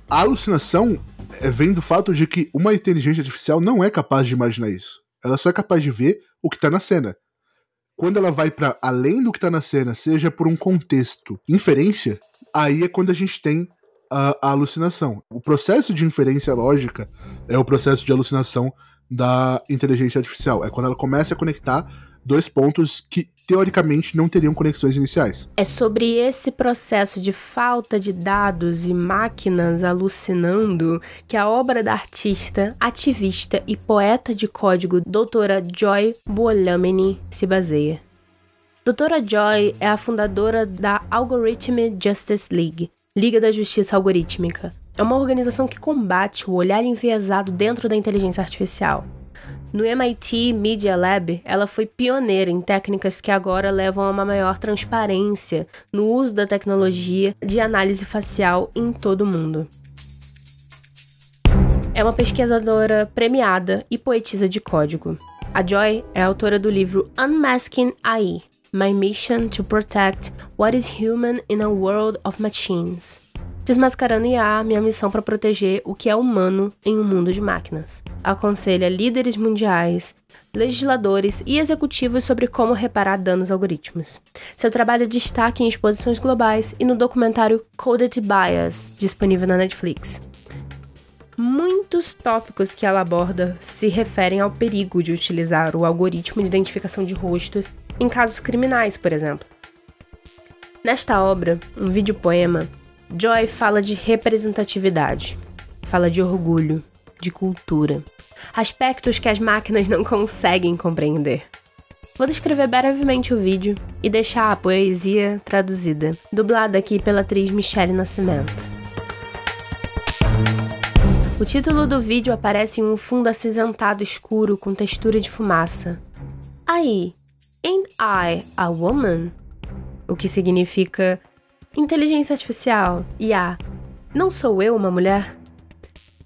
Speaker 3: A alucinação é, vem do fato de que uma inteligência artificial não é capaz de imaginar isso. Ela só é capaz de ver o que está na cena. Quando ela vai para além do que está na cena, seja por um contexto inferência, aí é quando a gente tem a, a, alucinação. O processo de inferência lógica é o processo de alucinação da inteligência artificial. É quando ela começa a conectar dois pontos que teoricamente não teriam conexões iniciais.
Speaker 1: É sobre esse processo de falta de dados e máquinas alucinando que a obra da artista, ativista e poeta de código doutora Joy Buolameni se baseia. Doutora Joy é a fundadora da Algorithm Justice League, Liga da Justiça Algorítmica. É uma organização que combate o olhar enviesado dentro da inteligência artificial. No MIT Media Lab, ela foi pioneira em técnicas que agora levam a uma maior transparência no uso da tecnologia de análise facial em todo o mundo. É uma pesquisadora premiada e poetisa de código. A Joy é autora do livro Unmasking AI, My Mission to Protect What is Human in a World of Machines. Desmascarando IA, minha missão para proteger o que é humano em um mundo de máquinas. Aconselha líderes mundiais, legisladores e executivos sobre como reparar danos algoritmos. Seu trabalho destaca em exposições globais e no documentário Coded Bias, disponível na Netflix. Muitos tópicos que ela aborda se referem ao perigo de utilizar o algoritmo de identificação de rostos em casos criminais, por exemplo. Nesta obra, um videopoema, Joy fala de representatividade, fala de orgulho, de cultura, aspectos que as máquinas não conseguem compreender. Vou descrever brevemente o vídeo e deixar a poesia traduzida, dublada aqui pela atriz Michelle Nascimento. O título do vídeo aparece em um fundo acinzentado escuro com textura de fumaça. Aí, ain't I a woman? O que significa Inteligência artificial, IA. Não sou eu uma mulher?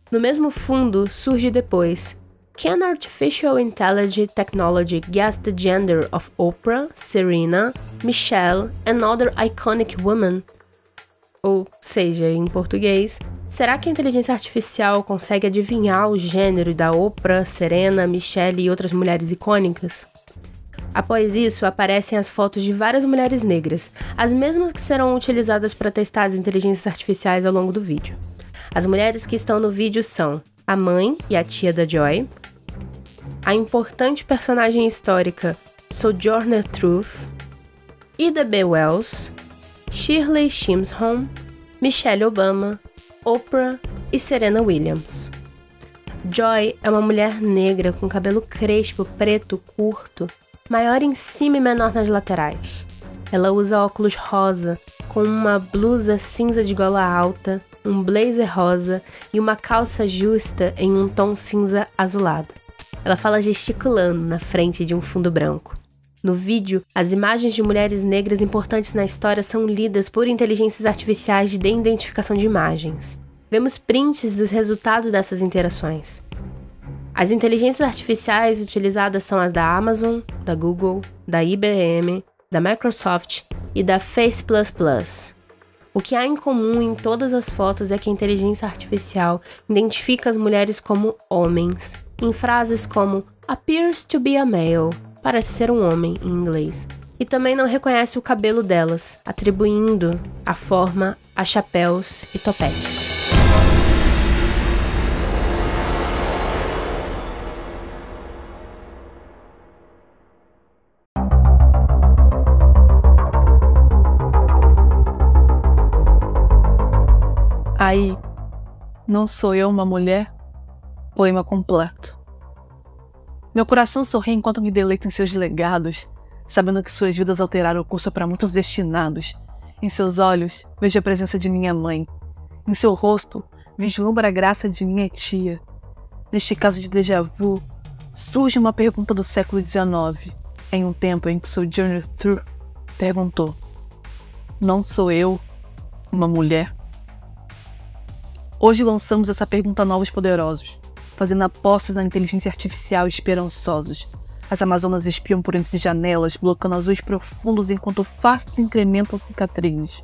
Speaker 1: No mesmo fundo surge depois. Can artificial intelligence technology guess the gender of Oprah, Serena, Michelle and other iconic women? Ou seja, em português, será que a inteligência artificial consegue adivinhar o gênero da Oprah, Serena, Michelle e outras mulheres icônicas? Após isso, aparecem as fotos de várias mulheres negras, as mesmas que serão utilizadas para testar as inteligências artificiais ao longo do vídeo. As mulheres que estão no vídeo são a mãe e a tia da Joy, a importante personagem histórica Sojourner Truth, Ida B. Wells, Shirley Chisholm, Michelle Obama, Oprah e Serena Williams. Joy é uma mulher negra com cabelo crespo, preto, curto, maior em cima e menor nas laterais. Ela usa óculos rosa, com uma blusa cinza de gola alta, um blazer rosa e uma calça justa em um tom cinza azulado. Ela fala gesticulando na frente de um fundo branco. No vídeo, as imagens de mulheres negras importantes na história são lidas por inteligências artificiais de identificação de imagens. Vemos prints dos resultados dessas interações. As inteligências artificiais utilizadas são as da Amazon, da Google, da IBM, da Microsoft e da Face++. O que há em comum em todas as fotos é que a inteligência artificial identifica as mulheres como homens, em frases como appears to be a male, parece ser um homem em inglês, e também não reconhece o cabelo delas, atribuindo a forma a chapéus e topetes.
Speaker 4: Aí, não sou eu uma mulher? Poema completo. Meu coração sorri enquanto me deleito em seus legados, sabendo que suas vidas alteraram o curso para muitos destinados. Em seus olhos, vejo a presença de minha mãe. Em seu rosto, vislumbra a graça de minha tia. Neste caso de déjà vu, surge uma pergunta do século XIX, em um tempo em que Sojourner Truth perguntou: Não sou eu uma mulher? Hoje lançamos essa pergunta a novos poderosos, fazendo apostas na inteligência artificial esperançosos. As Amazonas espiam por entre janelas, bloqueando azuis profundos enquanto faces incrementam cicatrizes.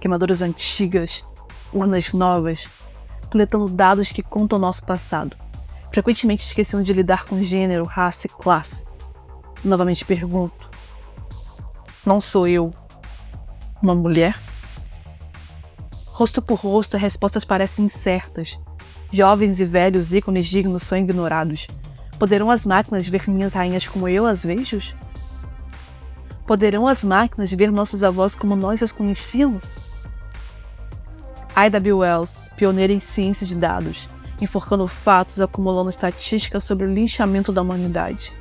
Speaker 4: Queimadoras antigas, urnas novas, coletando dados que contam nosso passado, frequentemente esquecendo de lidar com gênero, raça e classe. Novamente pergunto: Não sou eu uma mulher? Rosto por rosto, as respostas parecem incertas. Jovens e velhos ícones dignos são ignorados. Poderão as máquinas ver minhas rainhas como eu as vejo? Poderão as máquinas ver nossos avós como nós as conhecíamos? Ida B. Wells, pioneira em ciência de dados, enforcando fatos, acumulando estatísticas sobre o linchamento da humanidade,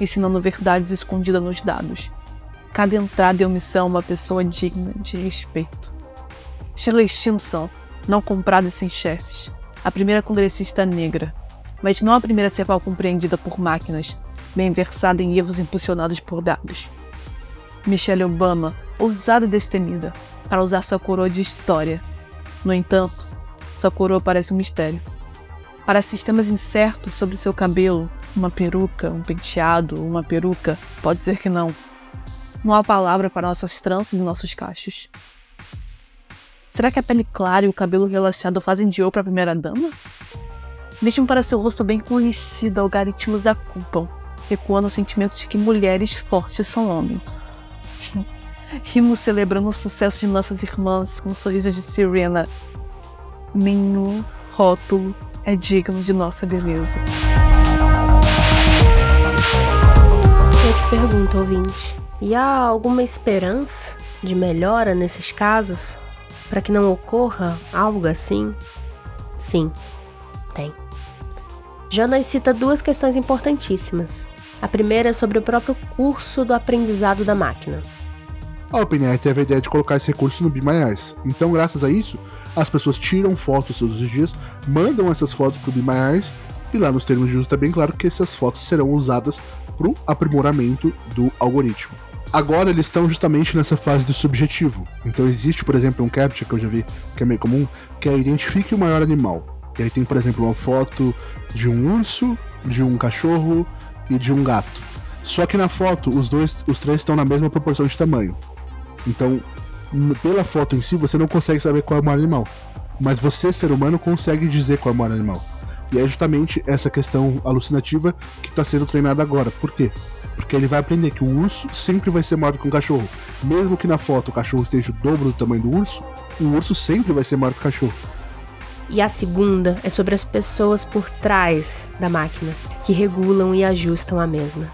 Speaker 4: ensinando verdades escondidas nos dados. Cada entrada e omissão é uma pessoa digna de respeito. Shirley Chisholm, não comprada e sem chefes. A primeira congressista negra, mas não a primeira a ser mal compreendida por máquinas, bem versada em erros impulsionados por dados. Michelle Obama, ousada e destemida, para usar sua coroa de história. No entanto, sua coroa parece um mistério. Para sistemas incertos sobre seu cabelo, uma peruca, um penteado, uma peruca, pode ser que não. Não há palavra para nossas tranças e nossos cachos. Será que a pele clara e o cabelo relaxado fazem de eu para a primeira dama? Mesmo para seu rosto bem conhecido, algoritmos a culpam, recuando o sentimento de que mulheres fortes são homens. Rimos celebrando o sucesso de nossas irmãs com sorrisos de Serena. Nenhum rótulo é digno de nossa beleza.
Speaker 1: Eu te pergunto, ouvinte, e há alguma esperança de melhora nesses casos? Para que não ocorra algo assim? Sim, tem. Jonas cita duas questões importantíssimas. A primeira é sobre o próprio curso do aprendizado da máquina.
Speaker 3: A OpenAI teve a ideia de colocar esse recurso no Eyes. Então, graças a isso, as pessoas tiram fotos todos os dias, mandam essas fotos Be My Eyes, e lá nos termos de uso está bem claro que essas fotos serão usadas para o aprimoramento do algoritmo. Agora eles estão justamente nessa fase do subjetivo. Então existe, por exemplo, um captcha que eu já vi que é meio comum, que é identifique o maior animal. E aí tem, por exemplo, uma foto de um urso, de um cachorro e de um gato. Só que na foto os dois, os três estão na mesma proporção de tamanho. Então, pela foto em si, você não consegue saber qual é o maior animal. Mas você, ser humano, consegue dizer qual é o maior animal. E é justamente essa questão alucinativa que está sendo treinada agora. Por quê? Porque ele vai aprender que o urso sempre vai ser maior que um cachorro. Mesmo que na foto o cachorro esteja o dobro do tamanho do urso, o urso sempre vai ser maior que o cachorro.
Speaker 1: E a segunda é sobre as pessoas por trás da máquina, que regulam e ajustam a mesma.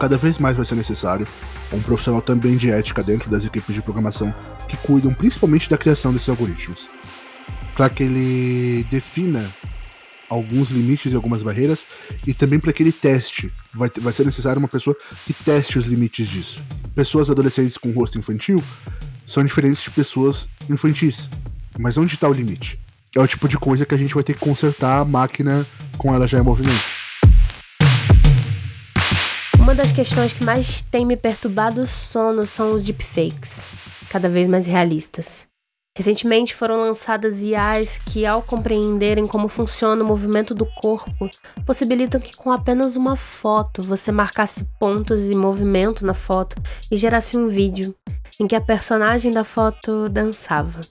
Speaker 3: Cada vez mais vai ser necessário um profissional também de ética dentro das equipes de programação que cuidam principalmente da criação desses algoritmos. Para que ele defina alguns limites e algumas barreiras e também para que ele teste. Vai, vai ser necessário uma pessoa que teste os limites disso. Pessoas adolescentes com rosto infantil são diferentes de pessoas infantis. Mas onde está o limite? é o tipo de coisa que a gente vai ter que consertar a máquina com ela já em movimento.
Speaker 1: Uma das questões que mais tem me perturbado o sono são os deepfakes, cada vez mais realistas. Recentemente foram lançadas IAs que, ao compreenderem como funciona o movimento do corpo, possibilitam que com apenas uma foto você marcasse pontos e movimento na foto e gerasse um vídeo em que a personagem da foto dançava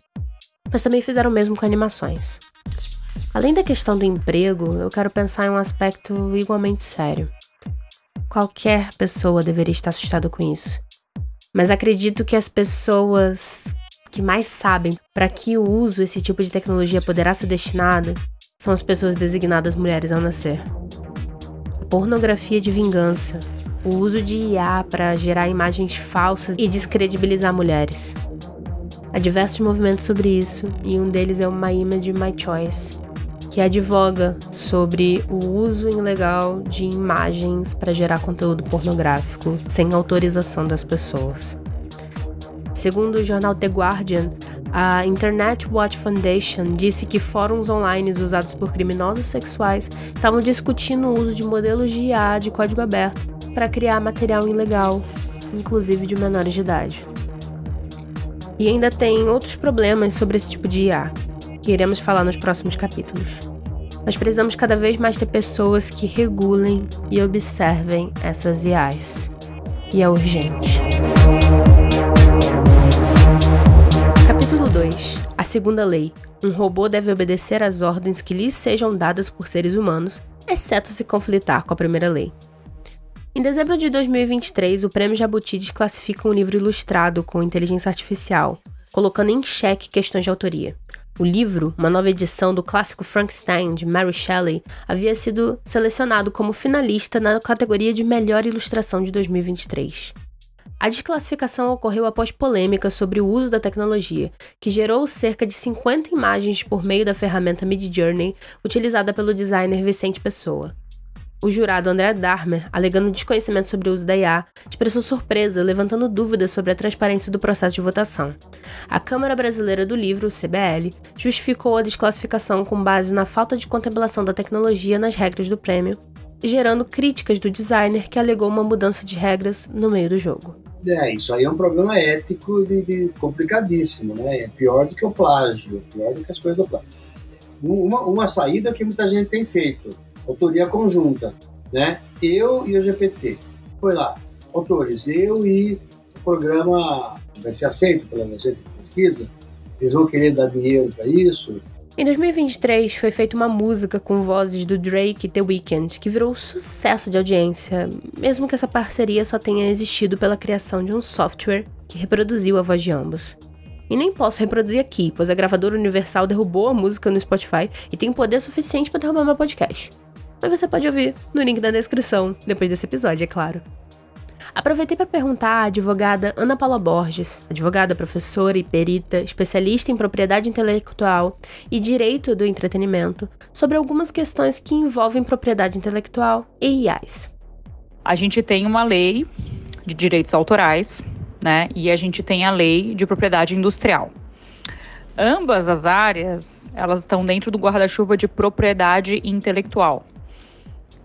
Speaker 1: mas também fizeram o mesmo com animações. Além da questão do emprego, eu quero pensar em um aspecto igualmente sério. Qualquer pessoa deveria estar assustada com isso. Mas acredito que as pessoas que mais sabem para que o uso esse tipo de tecnologia poderá ser destinado são as pessoas designadas mulheres ao nascer. Pornografia de vingança, o uso de IA para gerar imagens falsas e descredibilizar mulheres. Há diversos movimentos sobre isso, e um deles é o My Image My Choice, que advoga sobre o uso ilegal de imagens para gerar conteúdo pornográfico sem autorização das pessoas. Segundo o jornal The Guardian, a Internet Watch Foundation disse que fóruns online usados por criminosos sexuais estavam discutindo o uso de modelos de IA de código aberto para criar material ilegal, inclusive de menores de idade. E ainda tem outros problemas sobre esse tipo de IA, que iremos falar nos próximos capítulos. Nós precisamos cada vez mais ter pessoas que regulem e observem essas IAs. E é urgente. 2 A segunda lei. Um robô deve obedecer às ordens que lhes sejam dadas por seres humanos, exceto se conflitar com a primeira lei. Em dezembro de 2023, o Prêmio Jabuti desclassifica um livro ilustrado com inteligência artificial, colocando em xeque questões de autoria. O livro, uma nova edição do clássico Frankenstein de Mary Shelley, havia sido selecionado como finalista na categoria de melhor ilustração de 2023. A desclassificação ocorreu após polêmica sobre o uso da tecnologia, que gerou cerca de 50 imagens por meio da ferramenta Midjourney utilizada pelo designer Vicente Pessoa. O jurado André Dahmer, alegando desconhecimento sobre o uso da IA, expressou surpresa, levantando dúvidas sobre a transparência do processo de votação. A Câmara Brasileira do Livro, CBL, justificou a desclassificação com base na falta de contemplação da tecnologia nas regras do prêmio, gerando críticas do designer que alegou uma mudança de regras no meio do jogo.
Speaker 2: É, isso aí é um problema ético de, de complicadíssimo, né? É pior do que o plágio, pior do que as coisas do plágio. Uma, uma saída que muita gente tem feito autoria conjunta, né? Eu e o GPT. Foi lá, autores, eu e programa vai ser aceito pela agência de pesquisa, eles vão querer dar dinheiro para isso.
Speaker 1: Em 2023, foi feita uma música com vozes do Drake e The Weeknd, que virou sucesso de audiência, mesmo que essa parceria só tenha existido pela criação de um software que reproduziu a voz de ambos. E nem posso reproduzir aqui, pois a gravadora Universal derrubou a música no Spotify e tem poder suficiente para derrubar meu podcast. Mas você pode ouvir no link da descrição, depois desse episódio, é claro. Aproveitei para perguntar à advogada Ana Paula Borges, advogada, professora e perita, especialista em propriedade intelectual e direito do entretenimento, sobre algumas questões que envolvem propriedade intelectual e IAs.
Speaker 5: A gente tem uma lei de direitos autorais, né? E a gente tem a lei de propriedade industrial. Ambas as áreas, elas estão dentro do guarda-chuva de propriedade intelectual.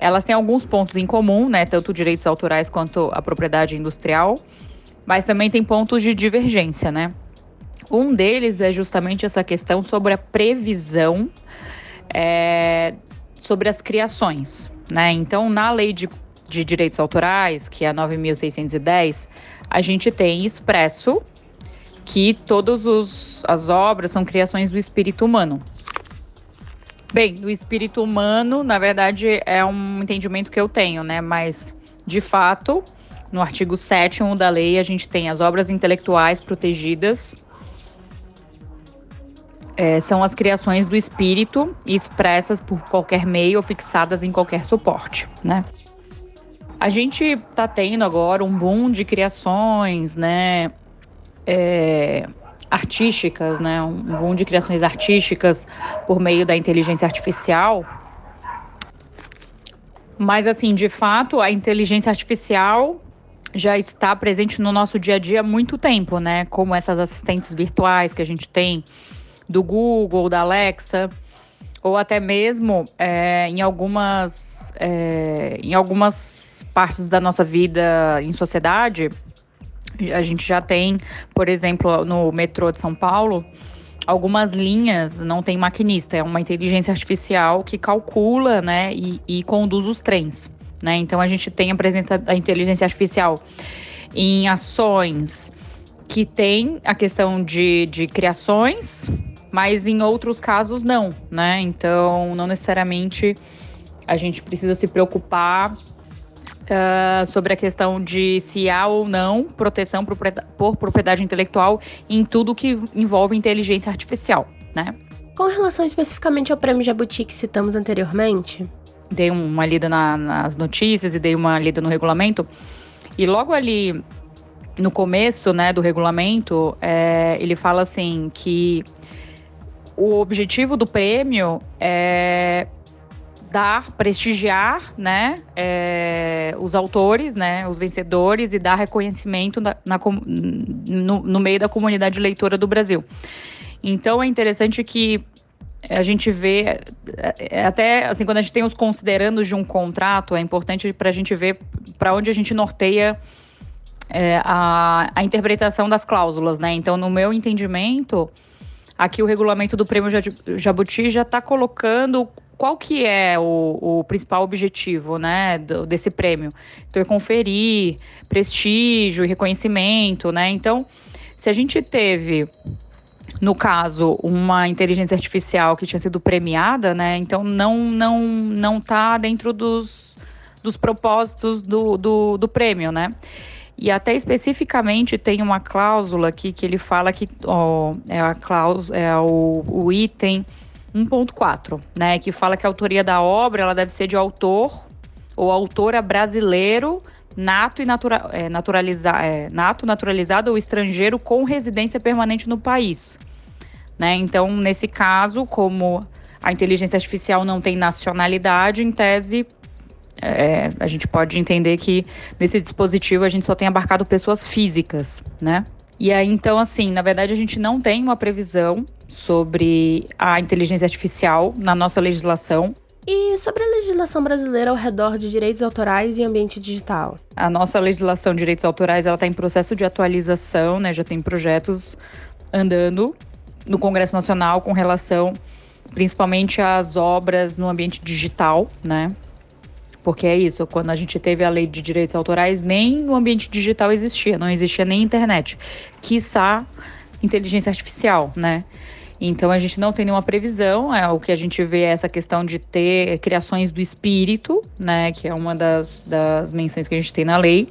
Speaker 5: Elas têm alguns pontos em comum, né, tanto direitos autorais quanto a propriedade industrial, mas também tem pontos de divergência, né? Um deles é justamente essa questão sobre a previsão é, sobre as criações, né? Então, na lei de, de direitos autorais, que é a 9.610, a gente tem expresso que todas as obras são criações do espírito humano. Bem, do espírito humano, na verdade, é um entendimento que eu tenho, né? Mas, de fato, no artigo 7 da lei, a gente tem as obras intelectuais protegidas. É, são as criações do espírito expressas por qualquer meio ou fixadas em qualquer suporte, né? A gente está tendo agora um boom de criações, né? É, artísticas, né, um boom de criações artísticas por meio da inteligência artificial. Mas assim, de fato, a inteligência artificial já está presente no nosso dia a dia há muito tempo, né? Como essas assistentes virtuais que a gente tem do Google, da Alexa, ou até mesmo é, em algumas é, em algumas partes da nossa vida em sociedade, a gente já tem, por exemplo, no metrô de São Paulo, algumas linhas não tem maquinista, é uma inteligência artificial que calcula, né, e, e conduz os trens, né? Então a gente tem a inteligência artificial em ações que tem a questão de, de criações, mas em outros casos não, né? Então não necessariamente a gente precisa se preocupar uh, sobre a questão de se há ou não proteção por, propriedade intelectual em tudo que envolve inteligência artificial, né?
Speaker 1: Com relação especificamente ao prêmio Jabuti que citamos anteriormente,
Speaker 5: dei uma lida na, nas notícias e dei uma lida no regulamento. E logo ali no começo né, do regulamento, é, ele fala assim que o objetivo do prêmio é dar, prestigiar, né, é, os autores, né, os vencedores e dar reconhecimento na, na no, no, meio da comunidade leitora do Brasil. Então é interessante que a gente vê, é, até assim, quando a gente tem os considerandos de um contrato, é importante para a gente ver para onde a gente norteia é, a, a interpretação das cláusulas, né? Então, no meu entendimento, aqui o regulamento do Prêmio Jabuti já está colocando qual que é o, o principal objetivo, né, do, desse prêmio? Então, é conferir prestígio e reconhecimento, né? Então, se a gente teve no caso, uma inteligência artificial que tinha sido premiada, né? Então não não não está dentro dos, dos propósitos do, do, do, prêmio, né? E até especificamente tem uma cláusula aqui que ele fala que ó, é a cláusula, é o, o item 1.4, né, que fala que a autoria da obra ela deve ser de autor ou autora brasileiro nato e natura, é, naturaliza, é, nato naturalizado ou estrangeiro com residência permanente no país. Né? Então, nesse caso, como a inteligência artificial não tem nacionalidade, em tese, é, a gente pode entender que nesse dispositivo a gente só tem abarcado pessoas físicas, né? E aí, então, assim, na verdade, a gente não tem uma previsão sobre a inteligência artificial na nossa legislação.
Speaker 1: E sobre a legislação brasileira ao redor de direitos autorais e ambiente digital?
Speaker 5: A nossa legislação de direitos autorais ela está em processo de atualização, né? Já tem projetos andando no Congresso Nacional com relação principalmente às obras no ambiente digital, né? Porque é isso, quando a gente teve a lei de direitos autorais, nem o ambiente digital existia, não existia nem internet. Quiçá inteligência artificial, né? Então a gente não tem nenhuma previsão. É, o que a gente vê é essa questão de ter criações do espírito, né? Que é uma das, das menções que a gente tem na lei.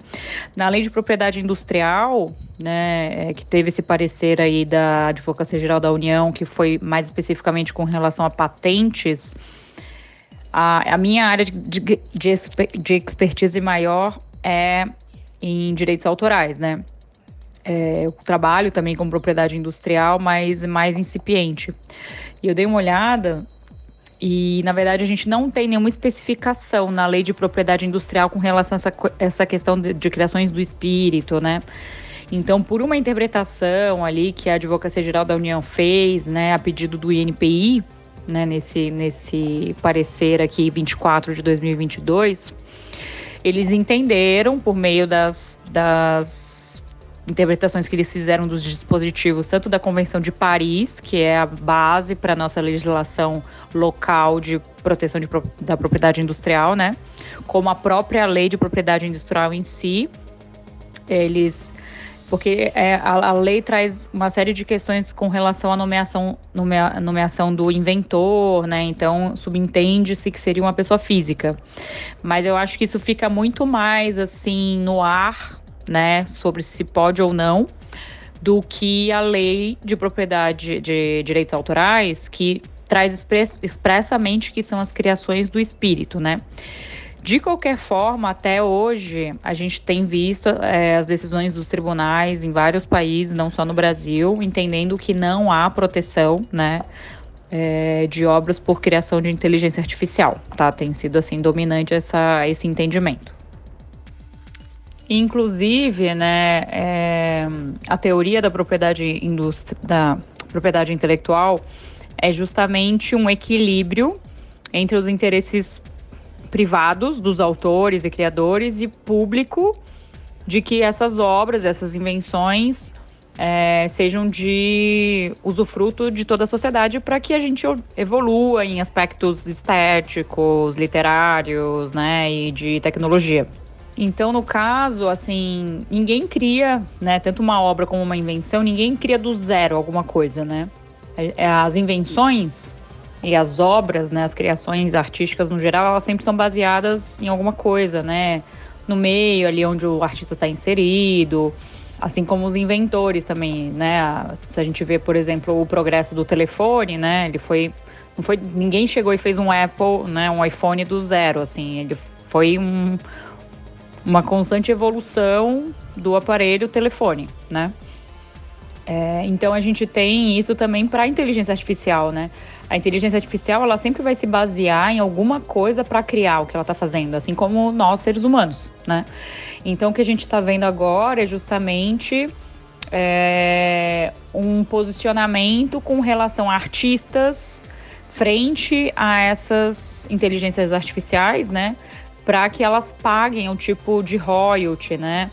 Speaker 5: Na lei de propriedade industrial, né? É, que teve esse parecer aí da Advocacia Geral da União, que foi mais especificamente com relação a patentes. A, a minha área de, de, de, expertise maior é em direitos autorais, né? É, eu trabalho também com propriedade industrial, mas mais incipiente. E eu dei uma olhada e, na verdade, a gente não tem nenhuma especificação na lei de propriedade industrial com relação a essa, essa questão de, de criações do espírito, né? Então, por uma interpretação ali que a Advocacia Geral da União fez, né, a pedido do INPI, né, nesse, nesse parecer aqui 24 de 2022, eles entenderam por meio das, das interpretações que eles fizeram dos dispositivos, tanto da Convenção de Paris, que é a base para a nossa legislação local de proteção de, da propriedade industrial, né? Como a própria lei de propriedade industrial em si. Eles. Porque é, a, a, lei traz uma série de questões com relação à nomeação, nomea, nomeação do inventor, né? Então, subentende-se que seria uma pessoa física. Mas eu acho que isso fica muito mais assim no ar né, sobre se pode ou não, do que a lei de propriedade de direitos autorais, que traz express, expressamente que são as criações do espírito, né? De qualquer forma, até hoje, a gente tem visto é, as decisões dos tribunais em vários países, não só no Brasil, entendendo que não há proteção, né? É, de obras por criação de inteligência artificial, tá? Tem sido assim dominante essa, esse entendimento. Inclusive, né, é, a teoria da propriedade, da propriedade intelectual é justamente um equilíbrio entre os interesses privados dos autores e criadores e público de que essas obras, essas invenções é, sejam de usufruto de toda a sociedade para que a gente evolua em aspectos estéticos, literários, né, e de tecnologia. Então, no caso, assim, ninguém cria, né, tanto uma obra como uma invenção, ninguém cria do zero alguma coisa, né? É, é, as invenções e as obras, né, as criações artísticas no geral, elas sempre são baseadas em alguma coisa, né? No meio ali onde o artista está inserido, assim como os inventores também, né? Se a gente vê, por exemplo, o progresso do telefone, né? Ele foi, não foi, ninguém chegou e fez um Apple, né? Um iPhone do zero, assim. Ele foi um uma constante evolução do aparelho telefone, né? É, então a gente tem isso também para a inteligência artificial, né? A inteligência artificial ela sempre vai se basear em alguma coisa para criar o que ela está fazendo, assim como nós seres humanos, né? Então o que a gente está vendo agora é justamente é, um posicionamento com relação a artistas frente a essas inteligências artificiais, né? para que elas paguem um tipo de royalty, né?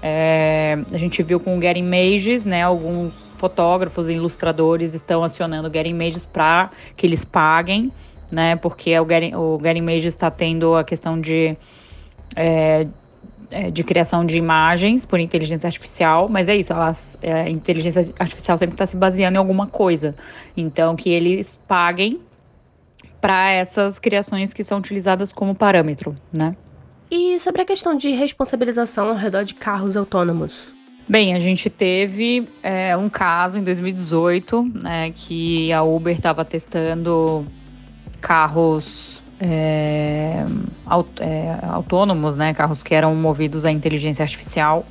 Speaker 5: É, a gente viu com o Getting Images, né? Alguns fotógrafos e ilustradores estão acionando o Getting Images para que eles paguem, né? Porque o Getting, o Getting Images está tendo a questão de é, é, de criação de imagens por inteligência artificial, mas é isso, elas, é, a inteligência artificial sempre está se baseando em alguma coisa. Então, que eles paguem para essas criações que são utilizadas como parâmetro, né?
Speaker 1: E sobre a questão de responsabilização ao redor de carros autônomos?
Speaker 5: Bem, a gente teve é, um caso em 2018, né, que a Uber estava testando carros é, aut é, autônomos, né, carros que eram movidos à inteligência artificial,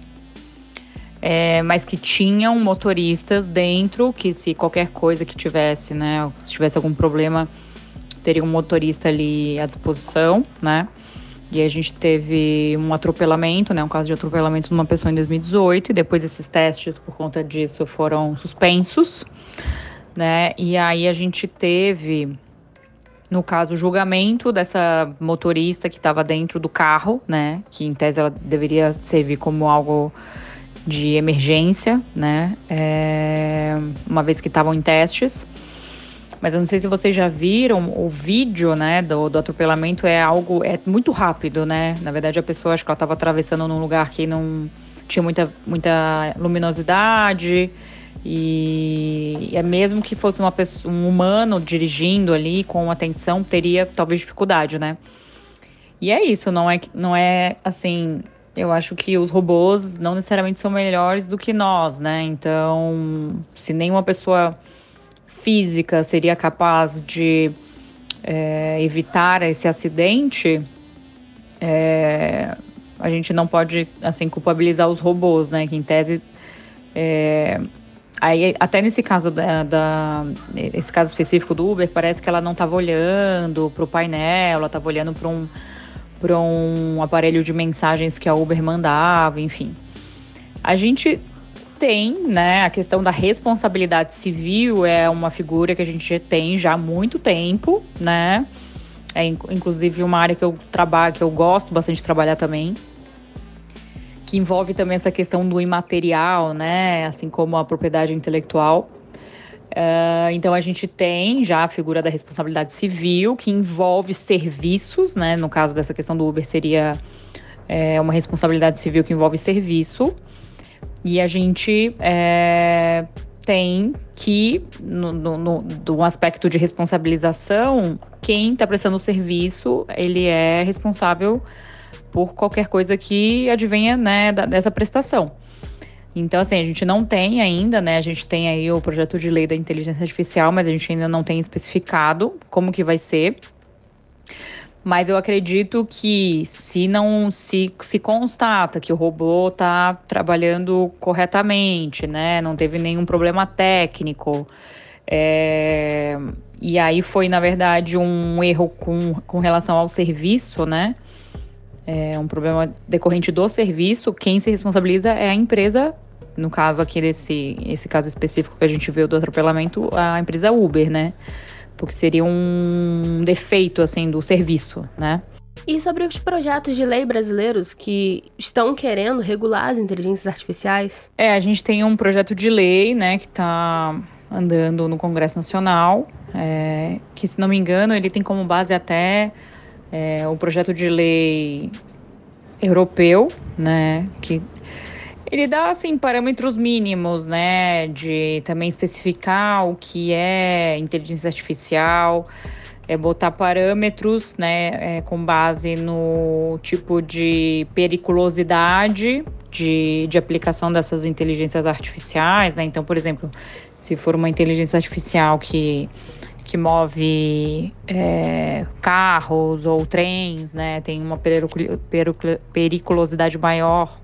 Speaker 5: é, mas que tinham motoristas dentro, que se qualquer coisa que tivesse, né, se tivesse algum problema teria um motorista ali à disposição, né? E a gente teve um atropelamento, né? Um caso de atropelamento de uma pessoa em 2018, e depois esses testes, por conta disso, foram suspensos, né? E aí a gente teve, no caso, o julgamento dessa motorista que estava dentro do carro, né? Que em tese ela deveria servir como algo de emergência, né? É, uma vez que estavam em testes. Mas eu não sei se vocês já viram o vídeo, né, do, do atropelamento é algo é muito rápido, né? Na verdade a pessoa acho que ela estava atravessando num lugar que não tinha muita muita luminosidade e é mesmo que fosse uma pessoa, um humano dirigindo ali com atenção teria talvez dificuldade, né? E é isso, não é não é assim eu acho que os robôs não necessariamente são melhores do que nós, né? Então, se nenhuma pessoa física seria capaz de é, evitar esse acidente, é, a gente não pode assim culpabilizar os robôs, né? Que em tese é, aí até nesse caso da, da, esse caso específico do Uber parece que ela não estava olhando para o painel, ela estava olhando para um para um aparelho de mensagens que a Uber mandava, enfim. A gente tem, né, a questão da responsabilidade civil é uma figura que a gente tem já há muito tempo, né? É inclusive uma área que eu trabalho, que eu gosto bastante de trabalhar também, que envolve também essa questão do imaterial, né, assim como a propriedade intelectual. Uh, então a gente tem já a figura da responsabilidade civil, que envolve serviços, né? No caso dessa questão do Uber seria é, uma responsabilidade civil que envolve serviço. E a gente é, tem que, no, no, no, do aspecto de responsabilização, quem está prestando o serviço, ele é responsável por qualquer coisa que advenha né, da, dessa prestação. Então, assim, a gente não tem ainda, né? A gente tem aí o projeto de lei da inteligência artificial, mas a gente ainda não tem especificado como que vai ser. Mas eu acredito que se não se, se constata que o robô está trabalhando corretamente, né? Não teve nenhum problema técnico. É, e aí foi, na verdade, um erro com, com relação ao serviço, né? É um problema decorrente do serviço. Quem se responsabiliza é a empresa no caso aqui desse esse caso específico que a gente viu do atropelamento, a empresa Uber, né? Porque seria um defeito assim do serviço, né?
Speaker 1: E sobre os projetos de lei brasileiros que estão querendo regular as inteligências artificiais?
Speaker 5: É, a gente tem um projeto de lei, né, que está andando no Congresso Nacional, é, que se não me engano ele tem como base até é, o projeto de lei europeu, né, que ele dá assim parâmetros mínimos, né, de também especificar o que é inteligência artificial, é botar parâmetros, né, é, com base no tipo de periculosidade de, de aplicação dessas inteligências artificiais, né? Então, por exemplo, se for uma inteligência artificial que que move é, carros ou trens, né, tem uma periculosidade maior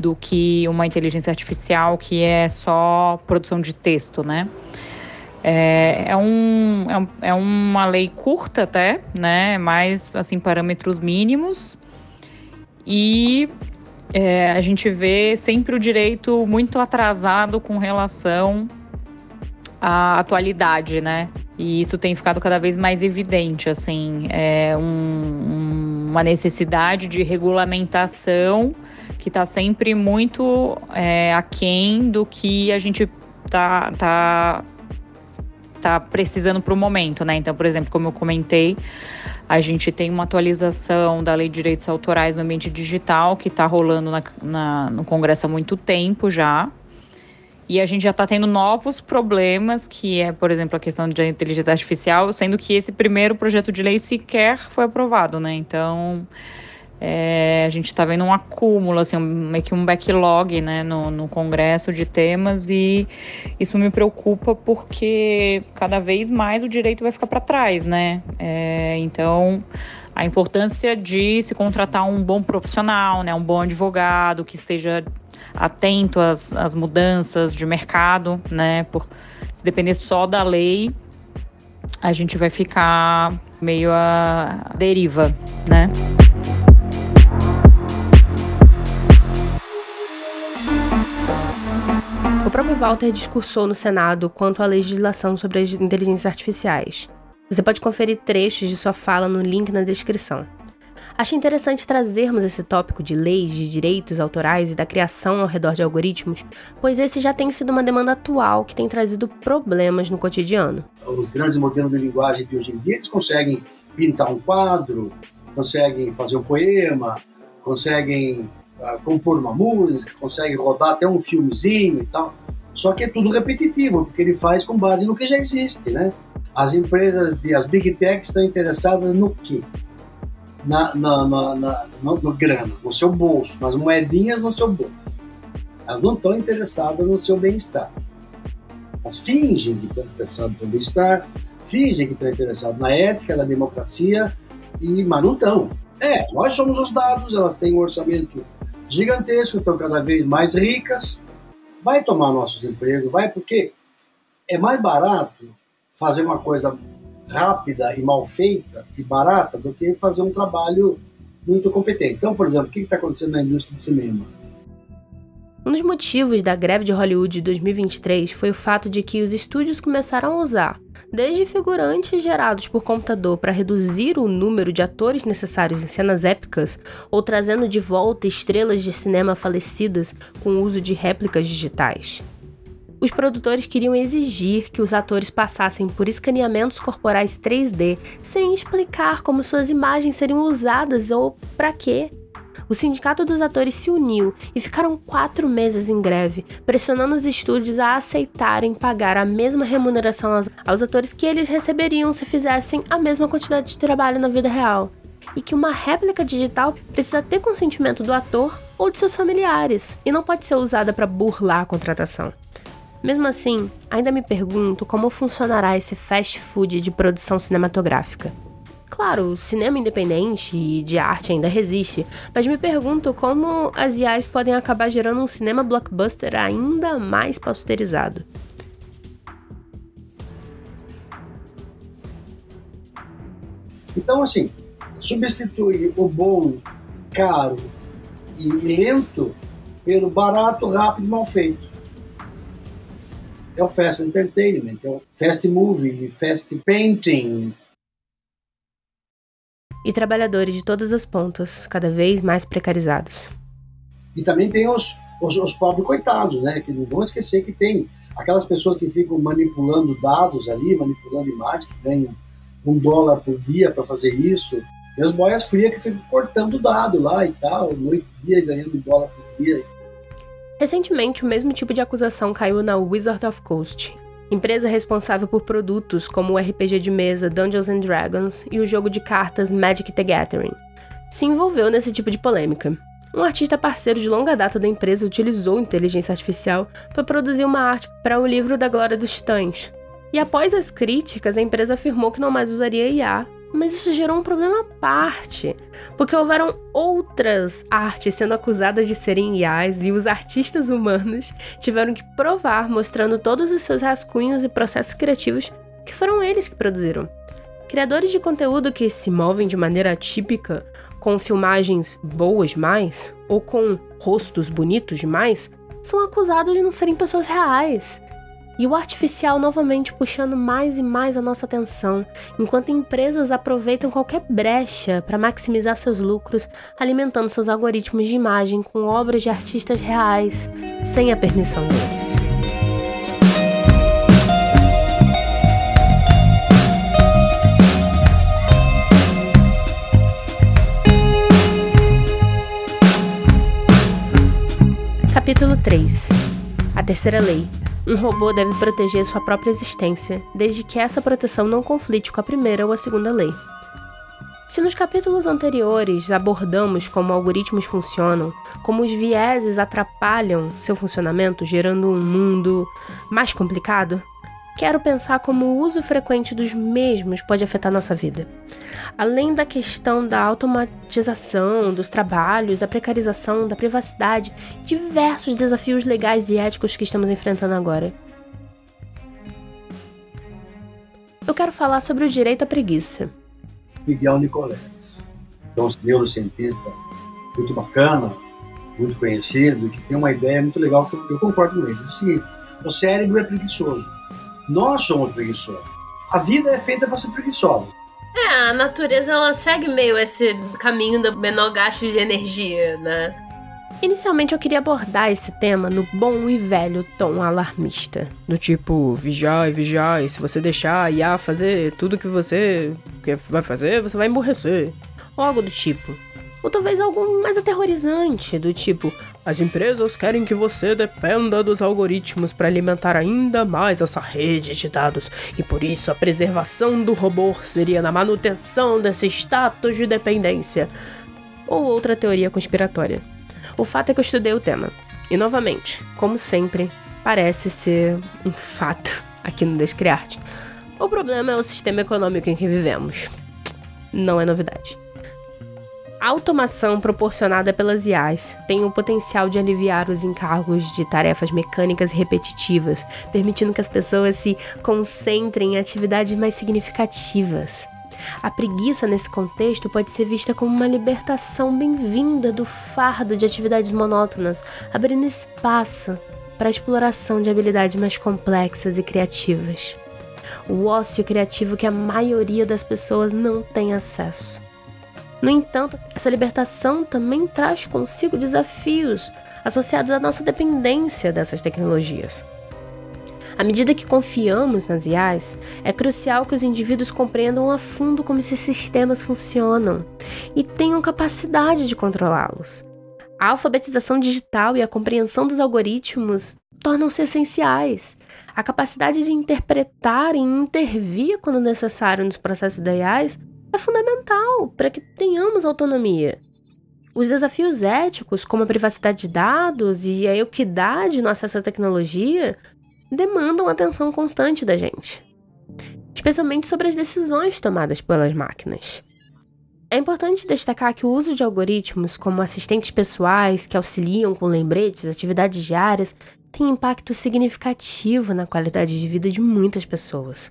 Speaker 5: do que uma inteligência artificial que é só produção de texto, né? É, é, um, é, é uma lei curta até, né? Mais assim parâmetros mínimos e é, a gente vê sempre o direito muito atrasado com relação à atualidade, né? E isso tem ficado cada vez mais evidente, assim, é um, uma necessidade de regulamentação que está sempre muito é, aquém do que a gente tá, tá, tá precisando para o momento, né? Então, por exemplo, como eu comentei, a gente tem uma atualização da Lei de Direitos Autorais no ambiente digital que está rolando na, na, no Congresso há muito tempo já, e a gente já está tendo novos problemas, que é, por exemplo, a questão da inteligência artificial, sendo que esse primeiro projeto de lei sequer foi aprovado, né? Então, é, a gente está vendo um acúmulo, assim, um, meio que um backlog, né, no, no Congresso de temas e isso me preocupa porque cada vez mais o direito vai ficar para trás, né? É, então, a importância de se contratar um bom profissional, né, um bom advogado que esteja atento às, às mudanças de mercado, né? Por se depender só da lei, a gente vai ficar meio a deriva, né?
Speaker 1: O próprio Walter discursou no Senado quanto à legislação sobre as inteligências artificiais. Você pode conferir trechos de sua fala no link na descrição. Acho interessante trazermos esse tópico de leis, de direitos autorais e da criação ao redor de algoritmos, pois esse já tem sido uma demanda atual que tem trazido problemas no cotidiano.
Speaker 2: Os grandes modelos de linguagem de hoje em dia eles conseguem pintar um quadro, conseguem fazer um poema, conseguem uh, compor uma música, conseguem rodar até um filmezinho e tal. Só que é tudo repetitivo, porque ele faz com base no que já existe, né? As empresas, de, as big techs estão interessadas no quê? Na, na, na, na no, no grana, no seu bolso, nas moedinhas no seu bolso. Elas não estão interessadas no seu bem-estar. Elas fingem que estão interessadas no bem-estar, fingem que estão interessadas na ética, na democracia, e, mas não estão. É, nós somos os dados, elas têm um orçamento gigantesco, estão cada vez mais ricas, vai tomar nossos empregos, vai, porque é mais barato fazer uma coisa rápida e mal feita e barata do que fazer um trabalho muito competente. Então, por exemplo, o que está acontecendo na indústria de cinema?
Speaker 1: Um dos motivos da greve de Hollywood de 2023 foi o fato de que os estúdios começaram a usar, desde figurantes gerados por computador para reduzir o número de atores necessários em cenas épicas, ou trazendo de volta estrelas de cinema falecidas com o uso de réplicas digitais. Os produtores queriam exigir que os atores passassem por escaneamentos corporais 3D sem explicar como suas imagens seriam usadas ou para quê o Sindicato dos Atores se uniu e ficaram quatro meses em greve, pressionando os estúdios a aceitarem pagar a mesma remuneração aos, atores que eles receberiam se fizessem a mesma quantidade de trabalho na vida real. E que uma réplica digital precisa ter consentimento do ator ou de seus familiares, e não pode ser usada para burlar a contratação. Mesmo assim, ainda me pergunto como funcionará esse fast food de produção cinematográfica. Claro, o cinema independente e de arte ainda resiste, mas me pergunto como as IAs podem acabar gerando um cinema blockbuster ainda mais posterizado.
Speaker 2: Então, assim, substituir o bom, caro e lento pelo barato, rápido e mal feito. É o fast entertainment, é o fast movie, fast painting,
Speaker 1: e trabalhadores de todas as pontas, cada vez mais precarizados.
Speaker 2: E também tem os, os, os pobres coitados, né? Que não vamos esquecer que tem aquelas pessoas que ficam manipulando dados ali, manipulando imagens, que ganham um dólar por dia para fazer isso. Tem os boias frias que ficam cortando dado lá e tal, noite e dia, ganhando um dólar por dia.
Speaker 1: Recentemente, o mesmo tipo de acusação caiu na Wizard of Coast, empresa responsável por produtos como o RPG de mesa Dungeons and Dragons e o jogo de cartas Magic the Gathering, se envolveu nesse tipo de polêmica. Um artista parceiro de longa data da empresa utilizou inteligência artificial para produzir uma arte para o livro da Glória dos Titãs. E após as críticas, a empresa afirmou que não mais usaria IA mas isso gerou um problema à parte, porque houveram outras artes sendo acusadas de serem IAs e os artistas humanos tiveram que provar, mostrando todos os seus rascunhos e processos criativos que foram eles que produziram. Criadores de conteúdo que se movem de maneira atípica, com filmagens boas demais ou com rostos bonitos demais, são acusados de não serem pessoas reais e o artificial novamente puxando mais e mais a nossa atenção, enquanto empresas aproveitam qualquer brecha para maximizar seus lucros, alimentando seus algoritmos de imagem com obras de artistas reais, sem a permissão deles. Capítulo 3 A Terceira Lei um robô deve proteger sua própria existência, desde que essa proteção não conflite com a primeira ou a segunda lei. Se nos capítulos anteriores abordamos como algoritmos funcionam, como os vieses atrapalham seu funcionamento, gerando um mundo mais complicado, quero pensar como o uso frequente dos mesmos pode afetar nossa vida. Além da questão da automatização dos trabalhos, da precarização, da privacidade, diversos desafios legais e éticos que estamos enfrentando agora. Eu quero falar sobre o direito à preguiça.
Speaker 2: Miguel Nicoleles, um neurocientista muito bacana, muito conhecido, que tem uma ideia muito legal que eu concordo com ele. O o cérebro é preguiçoso nós somos preguiçosos. A vida é feita para ser preguiçosa.
Speaker 1: É, a natureza ela segue meio esse caminho do menor gasto de energia, né? Inicialmente eu queria abordar esse tema no bom e velho tom alarmista. Do tipo, vigiai, vigiai, se você deixar a IA fazer tudo que você vai fazer, você vai emborrecer. Ou algo do tipo. Ou talvez algo mais aterrorizante, do tipo, as empresas querem que você dependa dos algoritmos para alimentar ainda mais essa rede de dados, e por isso a preservação do robô seria na manutenção desse status de dependência. Ou outra teoria conspiratória. O fato é que eu estudei o tema. E novamente, como sempre, parece ser um fato aqui no Descriarte. O problema é o sistema econômico em que vivemos. Não é novidade. A automação proporcionada pelas IAs tem o potencial de aliviar os encargos de tarefas mecânicas repetitivas, permitindo que as pessoas se concentrem em atividades mais significativas. A preguiça nesse contexto pode ser vista como uma libertação bem-vinda do fardo de atividades monótonas, abrindo espaço para a exploração de habilidades mais complexas e criativas. O ócio criativo que a maioria das pessoas não tem acesso. No entanto, essa libertação também traz consigo desafios associados à nossa dependência dessas tecnologias. À medida que confiamos nas IAs, é crucial que os indivíduos compreendam a fundo como esses sistemas funcionam e tenham capacidade de controlá-los. A alfabetização digital e a compreensão dos algoritmos tornam-se essenciais. A capacidade de interpretar e intervir quando necessário nos processos da IAs é fundamental para que tenhamos autonomia. Os desafios éticos, como a privacidade de dados e a equidade no acesso à tecnologia, demandam atenção constante da gente, especialmente sobre as decisões tomadas pelas máquinas. É importante destacar que o uso de algoritmos como assistentes pessoais que auxiliam com lembretes, atividades diárias, tem impacto significativo na qualidade de vida de muitas pessoas.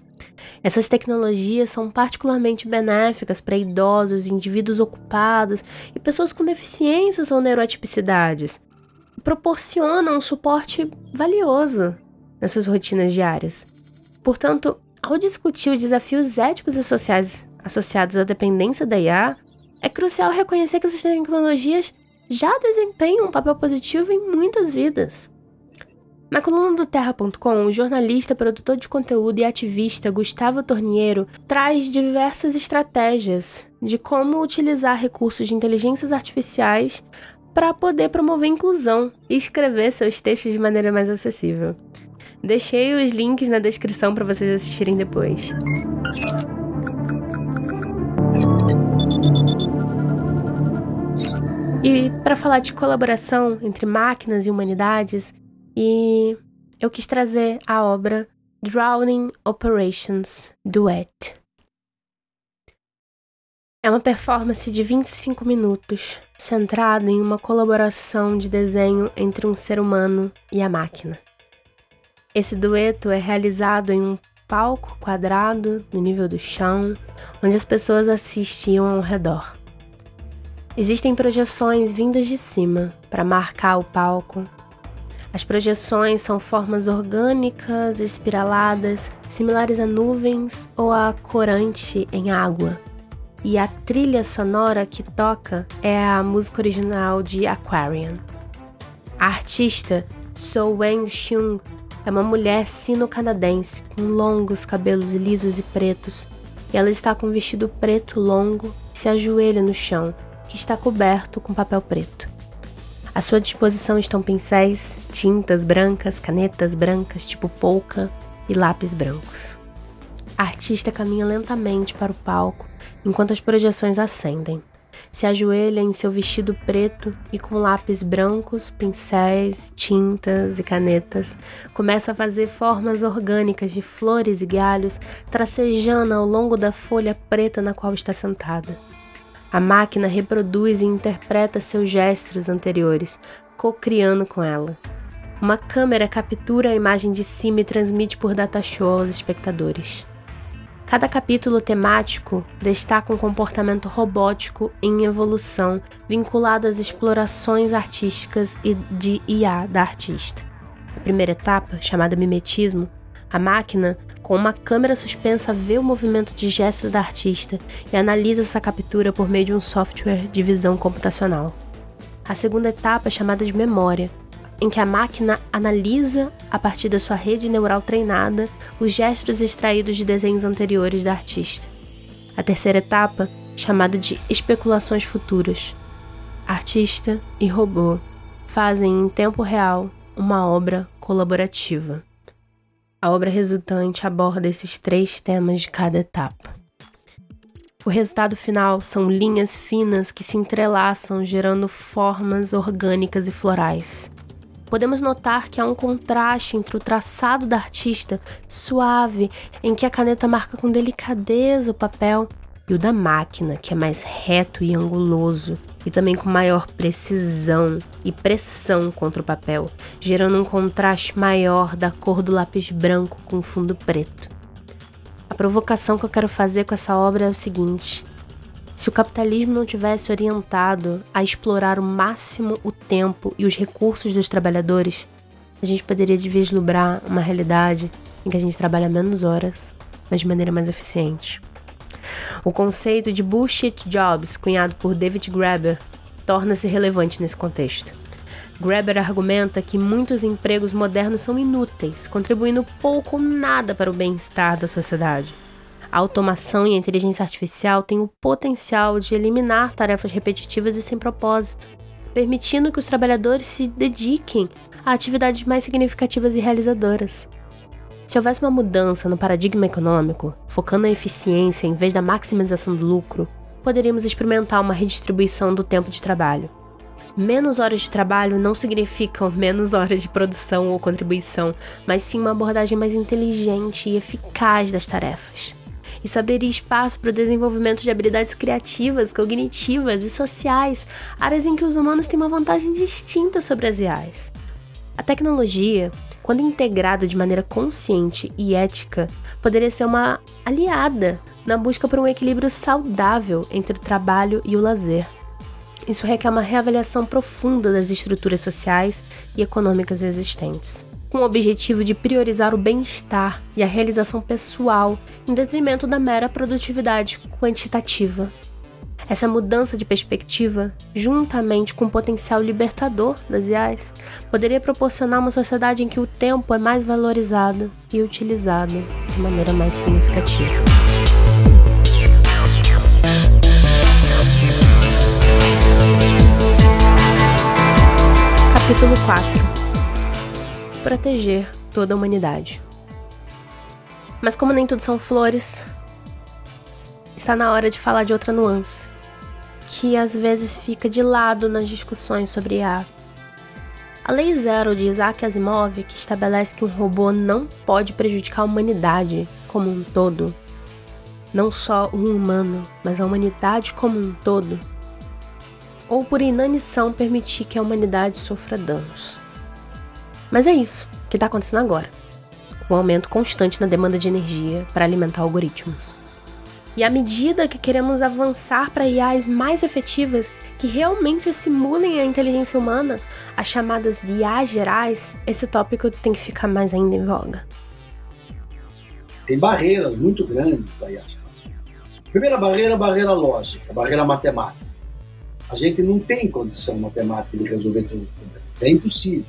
Speaker 1: Essas tecnologias são particularmente benéficas para idosos, indivíduos ocupados e pessoas com deficiências ou neurotipicidades. Proporcionam um suporte valioso nas suas rotinas diárias. Portanto, ao discutir os desafios éticos e sociais associados à dependência da IA, é crucial reconhecer que essas tecnologias já desempenham um papel positivo em muitas vidas. Na coluna do Terra.com, o jornalista, produtor de conteúdo e ativista Gustavo Torniero traz diversas estratégias de como utilizar recursos de inteligências artificiais para poder promover inclusão e escrever seus textos de maneira mais acessível. Deixei os links na descrição para vocês assistirem depois. E para falar de colaboração entre máquinas e humanidades, e eu quis trazer a obra Drowning Operations Duet. É uma performance de 25 minutos, centrada em uma colaboração de desenho entre um ser humano e a máquina. Esse dueto é realizado em um palco quadrado no nível do chão, onde as pessoas assistiam ao redor. Existem projeções vindas de cima para marcar o palco as projeções são formas orgânicas, espiraladas, similares a nuvens ou a corante em água. E a trilha sonora que toca é a música original de Aquarian. A artista So Wang Xiong é uma mulher sino-canadense com longos cabelos lisos e pretos. E ela está com um vestido preto longo e se ajoelha no chão, que está coberto com papel preto. À sua disposição estão pincéis, tintas brancas, canetas brancas tipo polka e lápis brancos. A artista caminha lentamente para o palco enquanto as projeções acendem. Se ajoelha em seu vestido preto e com lápis brancos, pincéis, tintas e canetas, começa a fazer formas orgânicas de flores e galhos, tracejando ao longo da folha preta na qual está sentada. A máquina reproduz e interpreta seus gestos anteriores, co-criando com ela. Uma câmera captura a imagem de cima e transmite por datashow aos espectadores. Cada capítulo temático destaca um comportamento robótico em evolução vinculado às explorações artísticas e de IA da artista. A primeira etapa, chamada mimetismo, a máquina Com uma câmera suspensa, vê o movimento de gestos da artista e analisa essa captura por meio de um software de visão computacional. A segunda etapa é chamada de memória, em que a máquina analisa, a partir da sua rede neural treinada, os gestos extraídos de desenhos anteriores da artista. A terceira etapa, chamada de especulações futuras. Artista e robô fazem em tempo real uma obra colaborativa. A obra resultante aborda esses três temas de cada etapa. O resultado final são linhas finas que se entrelaçam, gerando formas orgânicas e florais. Podemos notar que há um contraste entre o traçado da artista, suave, em que a caneta marca com delicadeza o papel, e o da máquina, que é mais reto e anguloso, e também com maior precisão e pressão contra o papel, gerando um contraste maior da cor do lápis branco com fundo preto. A provocação que eu quero fazer com essa obra é o seguinte: se o capitalismo não tivesse orientado a explorar o máximo o tempo e os recursos dos trabalhadores, a gente poderia vislumbrar uma realidade em que a gente trabalha menos horas, mas de maneira mais eficiente. O conceito de bullshit jobs, cunhado por David Graeber, torna-se relevante nesse contexto. Graeber argumenta que muitos empregos modernos são inúteis, contribuindo pouco ou nada para o bem-estar da sociedade. A automação e a inteligência artificial têm o potencial de eliminar tarefas repetitivas e sem propósito, permitindo que os trabalhadores se dediquem a atividades mais significativas e realizadoras. Se houvesse uma mudança no paradigma econômico, focando na eficiência em vez da maximização do lucro, poderíamos experimentar uma redistribuição do tempo de trabalho. Menos horas de trabalho não significam menos horas de produção ou contribuição, mas sim uma abordagem mais inteligente e eficaz das tarefas. Isso abriria espaço para o desenvolvimento de habilidades criativas, cognitivas e sociais, áreas em que os humanos têm uma vantagem distinta sobre as IAs. A tecnologia quando integrada de maneira consciente e ética, poderia ser uma aliada na busca por um equilíbrio saudável entre o trabalho e o lazer. Isso requer uma reavaliação profunda das estruturas sociais e econômicas existentes, com o objetivo de priorizar o bem-estar e a realização pessoal em detrimento da mera produtividade quantitativa. Essa mudança de perspectiva, juntamente com o potencial libertador das IAs, poderia proporcionar uma sociedade em que o tempo é mais valorizado e utilizado de maneira mais significativa. Capítulo 4 Proteger toda a humanidade. Mas, como nem tudo são flores, está na hora de falar de outra nuance que às vezes fica de lado nas discussões sobre IA. A Lei Zero de Isaac Asimov, que estabelece que um robô não pode prejudicar a humanidade como um todo, não só um humano, mas a humanidade como um todo, ou por inanição permitir que a humanidade sofra danos. Mas é isso que está acontecendo agora, com um aumento constante na demanda de energia para alimentar algoritmos. E à medida que queremos avançar para IAs mais efetivas que realmente simulem a inteligência humana, as chamadas de IAs gerais, esse tópico tem que ficar mais ainda em voga.
Speaker 2: Tem barreiras muito grandes para IA Primeira barreira, barreira lógica, barreira matemática. A gente não tem condição matemática de resolver todos os problemas. É impossível.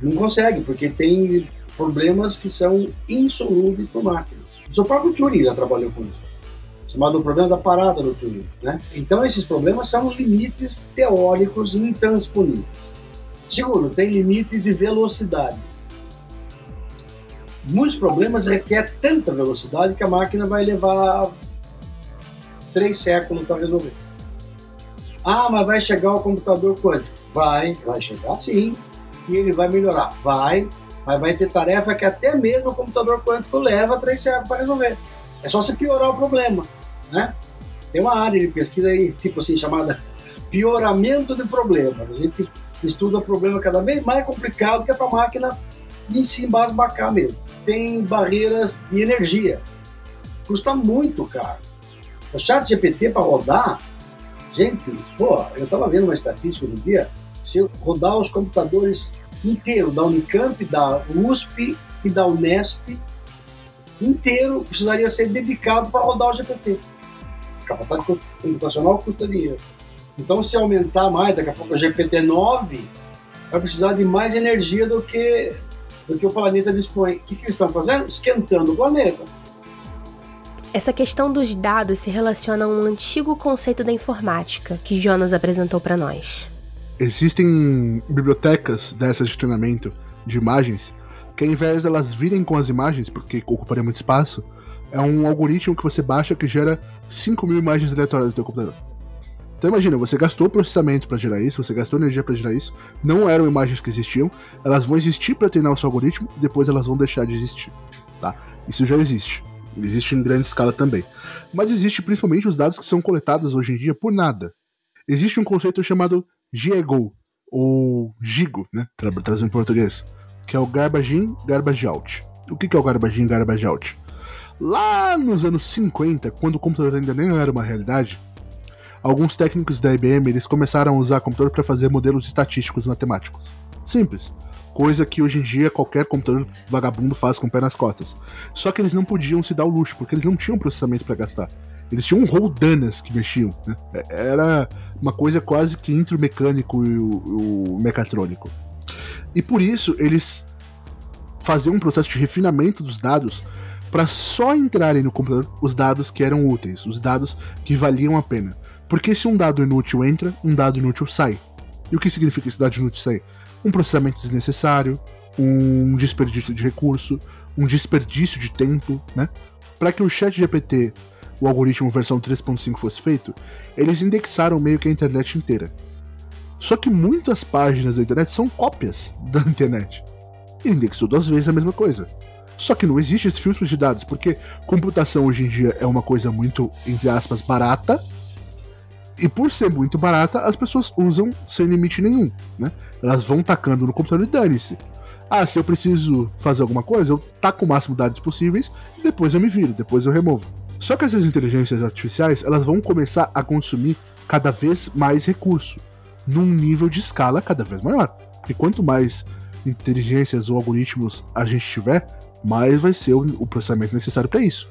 Speaker 2: Não consegue, porque tem problemas que são insolúveis por máquina. O seu próprio Turing já trabalhou com isso chamado problema da parada do Turing. Né? Então, esses problemas são limites teóricos intransponíveis. Segundo, tem limite de velocidade. Muitos problemas requerem tanta velocidade que a máquina vai levar três séculos para resolver. Ah, mas vai chegar o computador quântico? Vai, vai chegar sim. E ele vai melhorar? Vai. Mas vai ter tarefa que até mesmo o computador quântico leva três séculos para resolver. É só se piorar o problema né? Tem uma área de pesquisa aí, tipo assim, chamada pioramento de problemas. A gente estuda problema cada vez mais complicado que é para a máquina em si embasbacar mesmo. Tem barreiras de energia. Custa muito caro. O chat GPT para rodar, gente, pô, eu estava vendo uma estatística no dia, se eu rodar os computadores inteiros da Unicamp, da USP e da Unesp, inteiro precisaria ser dedicado para rodar o GPT. Capacidade computacional custa dinheiro. Então, se aumentar mais, daqui a pouco o GPT-9 vai precisar de mais energia do que, do que o planeta dispõe. O que, que eles estão fazendo? Esquentando o planeta.
Speaker 1: Essa questão dos dados se relaciona a um antigo conceito da informática que Jonas apresentou para nós.
Speaker 3: Existem bibliotecas dessas de treinamento de imagens que, ao invés delas virem com as imagens, porque ocuparia muito espaço, é um algoritmo que você baixa que gera 5 mil imagens aleatórias do seu computador. Então imagina, você gastou processamento para gerar isso, você gastou energia para gerar isso, não eram imagens que existiam, elas vão existir para treinar o seu algoritmo e depois elas vão deixar de existir, tá? Isso já existe. Existe em grande escala também. Mas existe principalmente os dados que são coletados hoje em dia por nada. Existe um conceito chamado GEGO, ou GIGO, né? Trazendo em português, que é o Garbage In, Garbage Out. O que é o Garbage In, Garbage Out? Lá nos anos 50, quando o computador ainda nem era uma realidade, alguns técnicos da IBM eles começaram a usar computador para fazer modelos estatísticos matemáticos. Simples coisa que hoje em dia qualquer computador vagabundo faz com o pé nas costas. Só que eles não podiam se dar o luxo, porque eles não tinham processamento para gastar. Eles tinham roldanas que mexiam. Né? Era uma coisa quase que entre o mecânico e o, o mecatrônico. E por isso eles faziam um processo de refinamento dos dados para só entrarem no computador os dados que eram úteis, os dados que valiam a pena. Porque se um dado inútil entra, um dado inútil sai. E o que significa esse dado inútil sair? um processamento desnecessário, um desperdício de recurso, um desperdício de tempo, né? Para que o Chat GPT, o algoritmo versão 3.5 fosse feito, eles indexaram meio que a internet inteira. Só que muitas páginas da internet são cópias da internet. Ele indexou duas vezes a mesma coisa. Só que não existe esse filtro de dados, porque computação hoje em dia é uma coisa muito, entre aspas, barata, e por ser muito barata, as pessoas usam sem limite nenhum, né? Elas vão tacando no computador e dane-se. Ah, se eu preciso fazer alguma coisa, eu taco o máximo de dados possíveis e depois eu me viro, depois eu removo. Só que essas inteligências artificiais, elas vão começar a consumir cada vez mais recurso, num nível de escala cada vez maior. Porque quanto mais inteligências ou algoritmos a gente tiver, mais vai ser o processamento necessário para isso.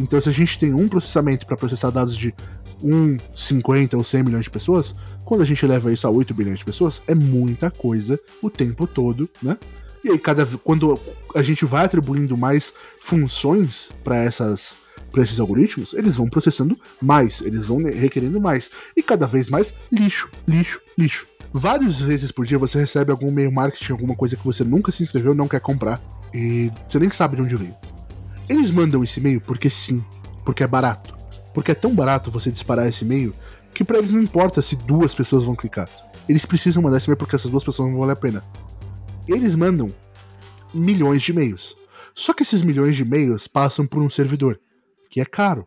Speaker 3: Então, se a gente tem um processamento para processar dados de 1, 50 ou 100 milhões de pessoas, quando a gente leva isso a 8 bilhões de pessoas, é muita coisa o tempo todo, né? E aí, cada, quando a gente vai atribuindo mais funções para essas para esses algoritmos, eles vão processando mais, eles vão requerendo mais. E cada vez mais lixo, lixo, lixo. Várias vezes por dia você recebe algum e-mail marketing, alguma coisa que você nunca se inscreveu, não quer comprar, e você nem sabe de onde veio. Eles mandam esse e-mail porque sim, porque é barato. Porque é tão barato você disparar esse e-mail que para eles não importa se duas pessoas vão clicar. Eles precisam mandar esse e-mail porque essas duas pessoas não valem a pena. Eles mandam milhões de e-mails. Só que esses milhões de e-mails passam por um servidor, que é caro.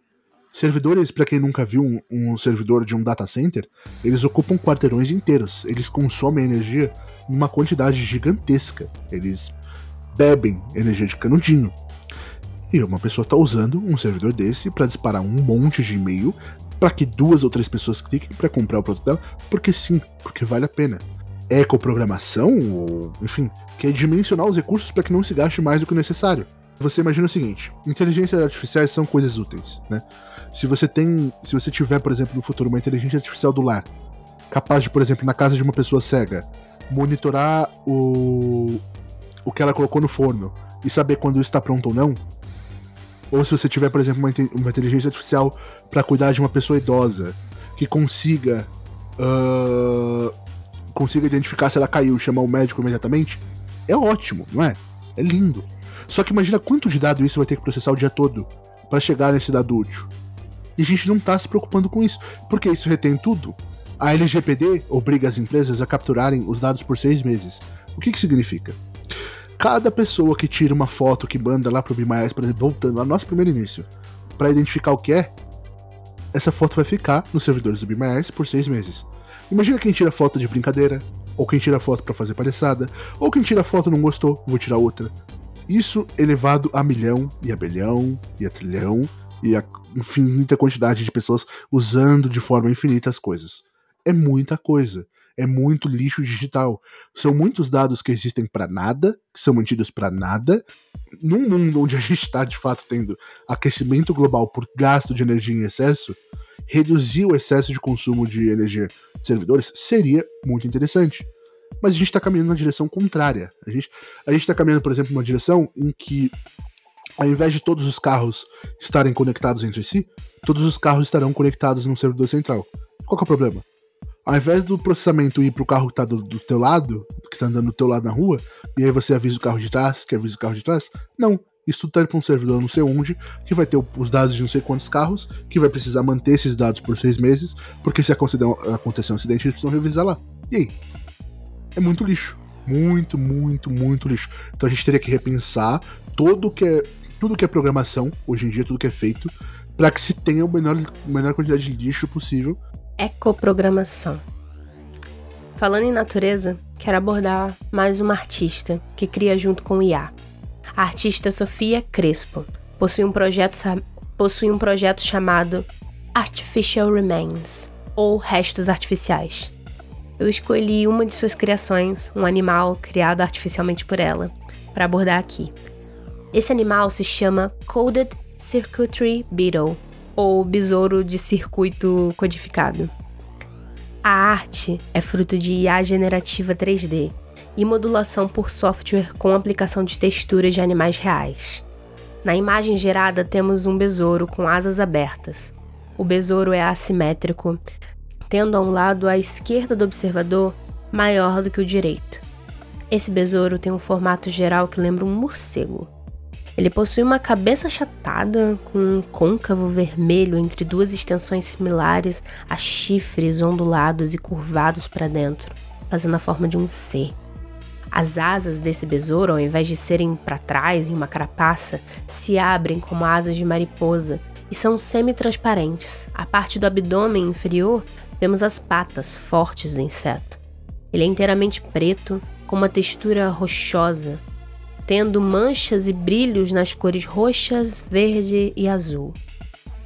Speaker 3: Servidores, para quem nunca viu um, um, servidor de um data center, eles ocupam quarteirões inteiros. Eles consomem energia numa quantidade gigantesca. Eles bebem energia de canudinho. E uma pessoa está usando um servidor desse para disparar um monte de e-mail para que duas ou três pessoas cliquem para comprar o produto dela, porque sim, porque vale a pena. Ecoprogramação, ou enfim, que é dimensionar os recursos para que não se gaste mais do que o necessário. Você imagina o seguinte: inteligências artificiais são coisas úteis, né? Se você tem, se você tiver, por exemplo, no futuro uma inteligência artificial do lar, capaz de, por exemplo, na casa de uma pessoa cega, monitorar o o que ela colocou no forno e saber quando isso está pronto ou não, ou se você tiver, por exemplo, uma, uma inteligência artificial para cuidar de uma pessoa idosa que consiga uh, consiga identificar se ela caiu, chamar o médico imediatamente, é ótimo, não é? É lindo. Só que imagina quanto de dado isso vai ter que processar o dia todo para chegar nesse dado útil. E a gente não tá se preocupando com isso, porque isso retém tudo. A LGPD obriga as empresas a capturarem os dados por seis meses. O que, que significa? Cada pessoa que tira uma foto que manda lá pro BMS, por exemplo, voltando ao nosso primeiro início, para identificar o que é, essa foto vai ficar nos servidores do BMS por seis meses. Imagina quem tira foto de brincadeira, ou quem tira foto para fazer palhaçada, ou quem tira foto não gostou, vou tirar outra. Isso elevado a milhão, e a bilhão, e a trilhão, e a infinita quantidade de pessoas usando de forma infinita as coisas. É muita coisa. É muito lixo digital. São muitos dados que existem para nada, que são mantidos para nada. Num mundo onde a gente está de fato tendo aquecimento global por gasto de energia em excesso, reduzir o excesso de consumo de energia de servidores seria muito interessante. Mas a gente está caminhando na direção contrária. A gente a está caminhando, por exemplo, numa direção em que, ao invés de todos os carros estarem conectados entre si, todos os carros estarão conectados num servidor central. Qual é o problema? Ao invés do processamento ir pro carro que tá do, do teu lado, que tá andando do teu lado na rua, e aí você avisa o carro de trás, que avisa o carro de trás, não. Isso tá para um servidor não sei onde, que vai ter os dados de não sei quantos carros, que vai precisar manter esses dados por seis meses, porque se acontecer um acidente, eles precisam revisar lá. E aí? É muito lixo. Muito, muito, muito lixo. Então a gente teria que repensar todo que é, tudo que é programação, hoje em dia, tudo que é feito, para que se tenha a menor, menor quantidade de lixo possível.
Speaker 1: Ecoprogramação. Falando em natureza, quero abordar mais uma artista que cria junto com o IA. A artista Sofia Crespo possui um projeto, possui um projeto chamado Artificial Remains, ou Restos Artificiais. Eu escolhi uma de suas criações, um animal criado artificialmente por ela, para abordar aqui. Esse animal se chama Coded Circuitry Beetle, ou besouro de circuito codificado. A arte é fruto de IA generativa 3D e modulação por software com aplicação de texturas de animais reais. Na imagem gerada temos um besouro com asas abertas. O besouro é assimétrico, tendo a um lado à esquerda do observador maior do que o direito. Esse besouro tem um formato geral que lembra um morcego. Ele possui uma cabeça achatada com um côncavo vermelho entre duas extensões similares a chifres ondulados e curvados para dentro, fazendo a forma de um C. As asas desse besouro, ao invés de serem para trás em uma carapaça, se abrem como asas de mariposa e são semi-transparentes. A parte do abdômen inferior vemos as patas fortes do inseto. Ele é inteiramente preto, com uma textura rochosa, tendo manchas e brilhos nas cores roxas, verde e azul.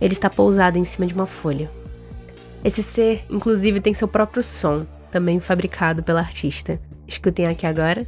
Speaker 1: Ele está pousado em cima de uma folha. Esse ser, inclusive, tem seu próprio som, também fabricado pela artista. Escutem aqui agora.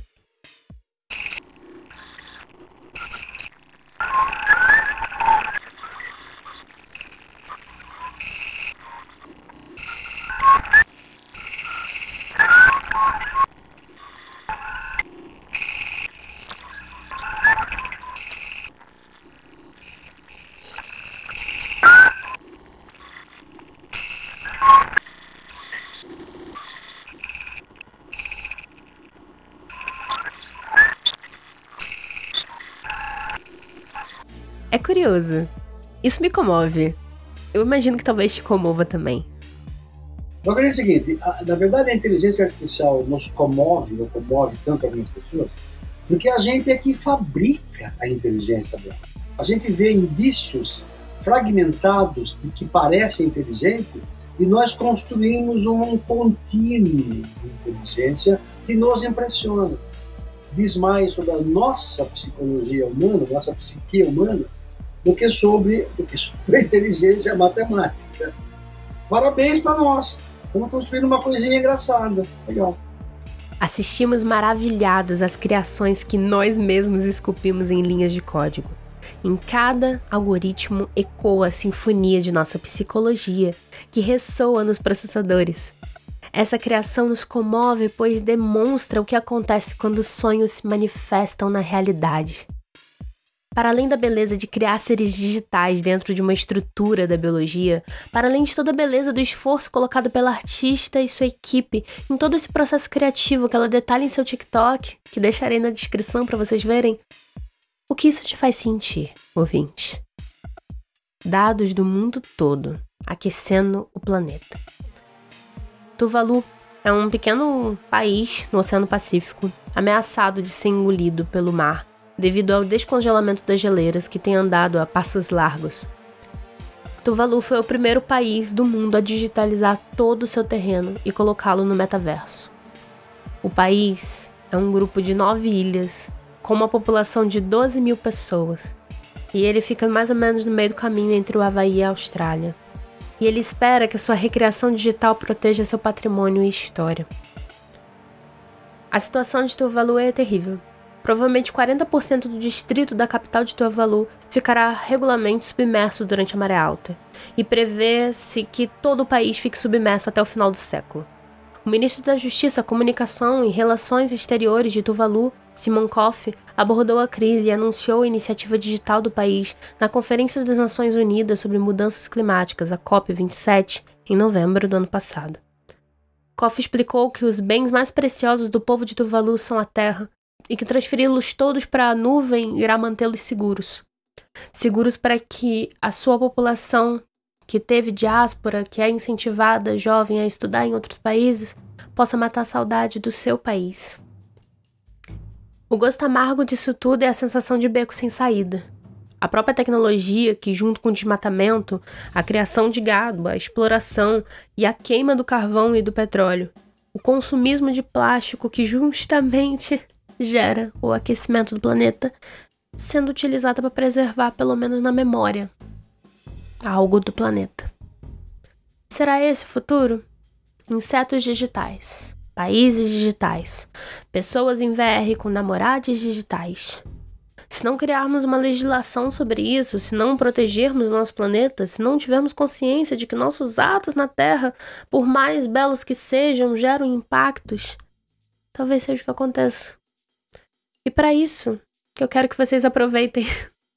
Speaker 1: Isso me comove. Eu imagino que talvez te comova também.
Speaker 2: Eu acredito o seguinte, a, na verdade a inteligência artificial nos comove, ou comove tanto algumas pessoas, porque a gente é que fabrica a inteligência dela. A gente vê indícios fragmentados de que parece inteligente e nós construímos um contínuo de inteligência que nos impressiona. Diz mais sobre a nossa psicologia humana, nossa psique humana, do que sobre, do que sobre a inteligência matemática. Parabéns para nós. Estamos construindo uma coisinha engraçada. Legal.
Speaker 1: Assistimos maravilhados às criações que nós mesmos esculpimos em linhas de código. Em cada algoritmo ecoa a sinfonia de nossa psicologia, que ressoa nos processadores. Essa criação nos comove, pois demonstra o que acontece quando os sonhos se manifestam na realidade. Para além da beleza de criar seres digitais dentro de uma estrutura da biologia, para além de toda a beleza do esforço colocado pela artista e sua equipe em todo esse processo criativo que ela detalha em seu TikTok, que deixarei na descrição para vocês verem, o que isso te faz sentir, ouvinte? Dados do mundo todo aquecendo o planeta. Tuvalu é um pequeno país no Oceano Pacífico, ameaçado de ser engolido pelo mar devido ao descongelamento das geleiras que tem andado a passos largos. Tuvalu foi o primeiro país do mundo a digitalizar todo o seu terreno e colocá-lo no metaverso. O país é um grupo de nove ilhas, com uma população de 12 mil pessoas, e ele fica mais ou menos no meio do caminho entre o Havaí e a Austrália. E ele espera que sua recriação digital proteja seu patrimônio e história. A situação de Tuvalu é terrível. Provavelmente 40% do distrito da capital de Tuvalu ficará regularmente submerso durante a maré alta, e prevê-se que todo o país fique submerso até o final do século. O ministro da Justiça, Comunicação e Relações Exteriores de Tuvalu, Simon Koff, abordou a crise e anunciou a iniciativa digital do país na Conferência das Nações Unidas sobre Mudanças Climáticas, a COP27, em novembro do ano passado. Koff explicou que os bens mais preciosos do povo de Tuvalu são a terra, e que transferi-los todos para a nuvem irá mantê-los seguros. Seguros para que a sua população, que teve diáspora, que é incentivada jovem a estudar em outros países, possa matar a saudade do seu país. O gosto amargo disso tudo é a sensação de beco sem saída. A própria tecnologia, que, junto com o desmatamento, a criação de gado, a exploração e a queima do carvão e do petróleo, o consumismo de plástico, que justamente gera o aquecimento do planeta, sendo utilizada para preservar, pelo menos na memória, algo do planeta. Será esse o futuro? Insetos digitais, países digitais, pessoas em VR com namorados digitais. Se não criarmos uma legislação sobre isso, se não protegermos nosso planeta, se não tivermos consciência de que nossos atos na Terra, por mais belos que sejam, geram impactos, talvez seja o que aconteça. E para isso, que eu quero que vocês aproveitem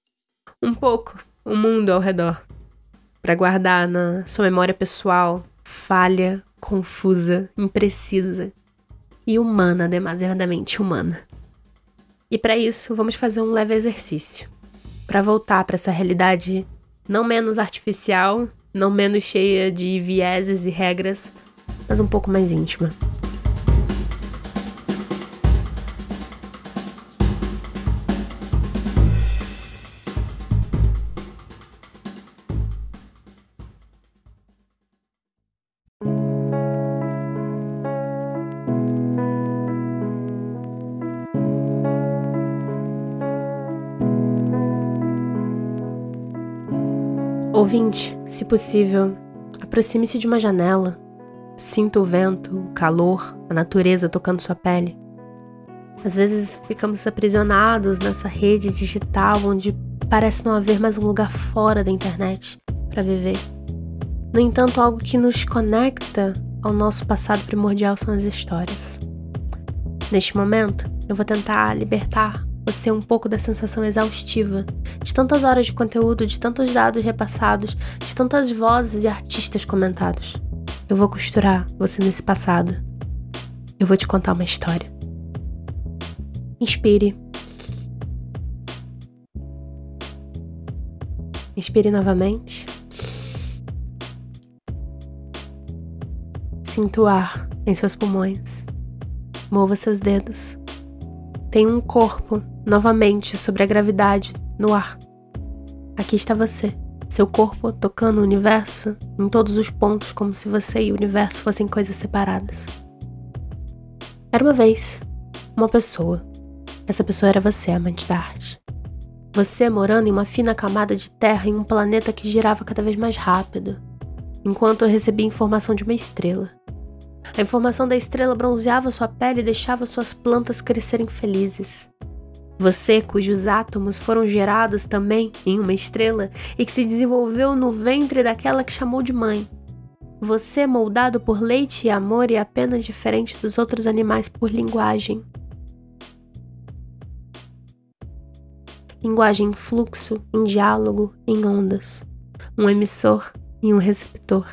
Speaker 1: um pouco o mundo ao redor, para guardar na sua memória pessoal falha, confusa, imprecisa e humana, demasiadamente humana. E para isso, vamos fazer um leve exercício para voltar para essa realidade não menos artificial, não menos cheia de vieses e regras, mas um pouco mais íntima. Ouvinte, se possível, aproxime-se de uma janela. Sinta o vento, o calor, a natureza tocando sua pele. Às vezes ficamos aprisionados nessa rede digital onde parece não haver mais um lugar fora da internet para viver. No entanto, algo que nos conecta ao nosso passado primordial são as histórias. Neste momento, eu vou tentar libertar você um pouco da sensação exaustiva de tantas horas de conteúdo, de tantos dados repassados, de tantas vozes e artistas comentados. Eu vou costurar você nesse passado. Eu vou te contar uma história. Inspire. Inspire novamente. Sinta o ar em seus pulmões. Mova seus dedos. Tem um corpo novamente sobre a gravidade no ar. Aqui está você, seu corpo tocando o universo em todos os pontos, como se você e o universo fossem coisas separadas. Era uma vez uma pessoa. Essa pessoa era você, amante da arte. Você morando em uma fina camada de terra em um planeta que girava cada vez mais rápido, enquanto eu recebia informação de uma estrela. A informação da estrela bronzeava sua pele e deixava suas plantas crescerem felizes. Você, cujos átomos foram gerados também em uma estrela e que se desenvolveu no ventre daquela que chamou de mãe. Você, moldado por leite e amor e apenas diferente dos outros animais por linguagem. Linguagem em fluxo, em diálogo, em ondas. Um emissor e um receptor.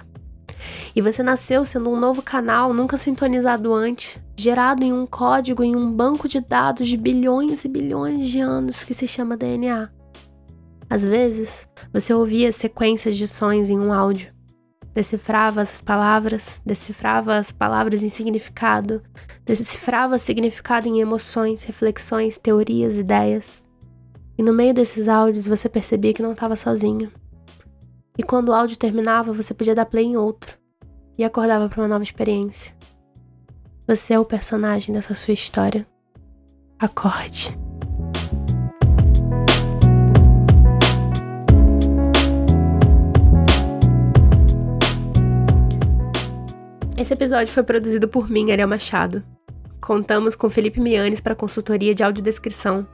Speaker 1: E você nasceu sendo um novo canal nunca sintonizado antes, gerado em um código em um banco de dados de bilhões e bilhões de anos que se chama DNA. Às vezes, você ouvia sequências de sons em um áudio, decifrava as palavras, decifrava as palavras em significado, decifrava significado em emoções, reflexões, teorias, ideias. E no meio desses áudios você percebia que não estava sozinho. E quando o áudio terminava, você podia dar play em outro e acordava para uma nova experiência. Você é o personagem dessa sua história. Acorde. Esse episódio foi produzido por mim, Ariel Machado, contamos com Felipe Mianes para consultoria de audiodescrição.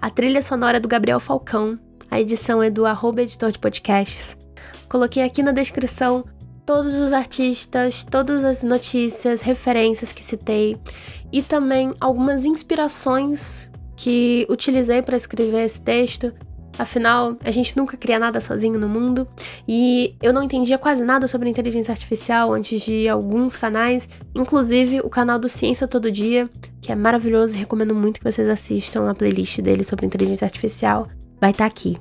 Speaker 1: A trilha sonora é do Gabriel Falcão. A edição é do arroba editor de podcasts. Coloquei aqui na descrição todos os artistas, todas as notícias, referências que citei e também algumas inspirações que utilizei para escrever esse texto Afinal, a gente nunca cria nada sozinho no mundo e eu não entendia quase nada sobre inteligência artificial antes de alguns canais, inclusive o canal do Ciência Todo Dia, que é maravilhoso e recomendo muito que vocês assistam a playlist dele sobre inteligência artificial. Vai estar tá aqui.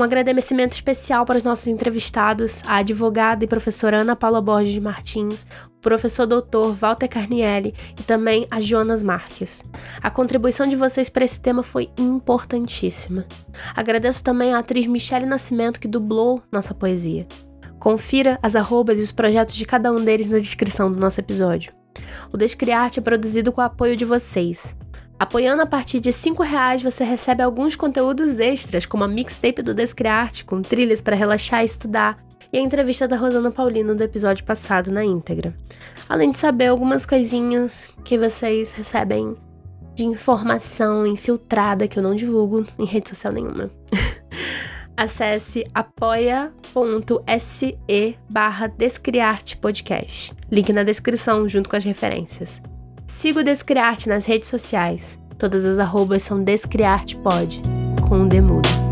Speaker 1: Um agradecimento especial para os nossos entrevistados, a advogada e professora Ana Paula Borges Martins, o professor doutor Walter Carnielli e também a Jonas Marques. A contribuição de vocês para esse tema foi importantíssima. Agradeço também à atriz Michele Nascimento que dublou nossa poesia. Confira as arrobas e os projetos de cada um deles na descrição do nosso episódio. O Descriarte é produzido com o apoio de vocês. Apoiando a partir de R$ reais você recebe alguns conteúdos extras, como a mixtape do Descriarte, com trilhas para relaxar e estudar, e a entrevista da Rosana Paulino do episódio passado na íntegra. Além de saber algumas coisinhas que vocês recebem de informação infiltrada que eu não divulgo em rede social nenhuma. Acesse apoia.se barra. Link na descrição junto com as referências. Siga o Descriarte nas redes sociais. Todas as arrobas são DescriartePod, com o Demudo.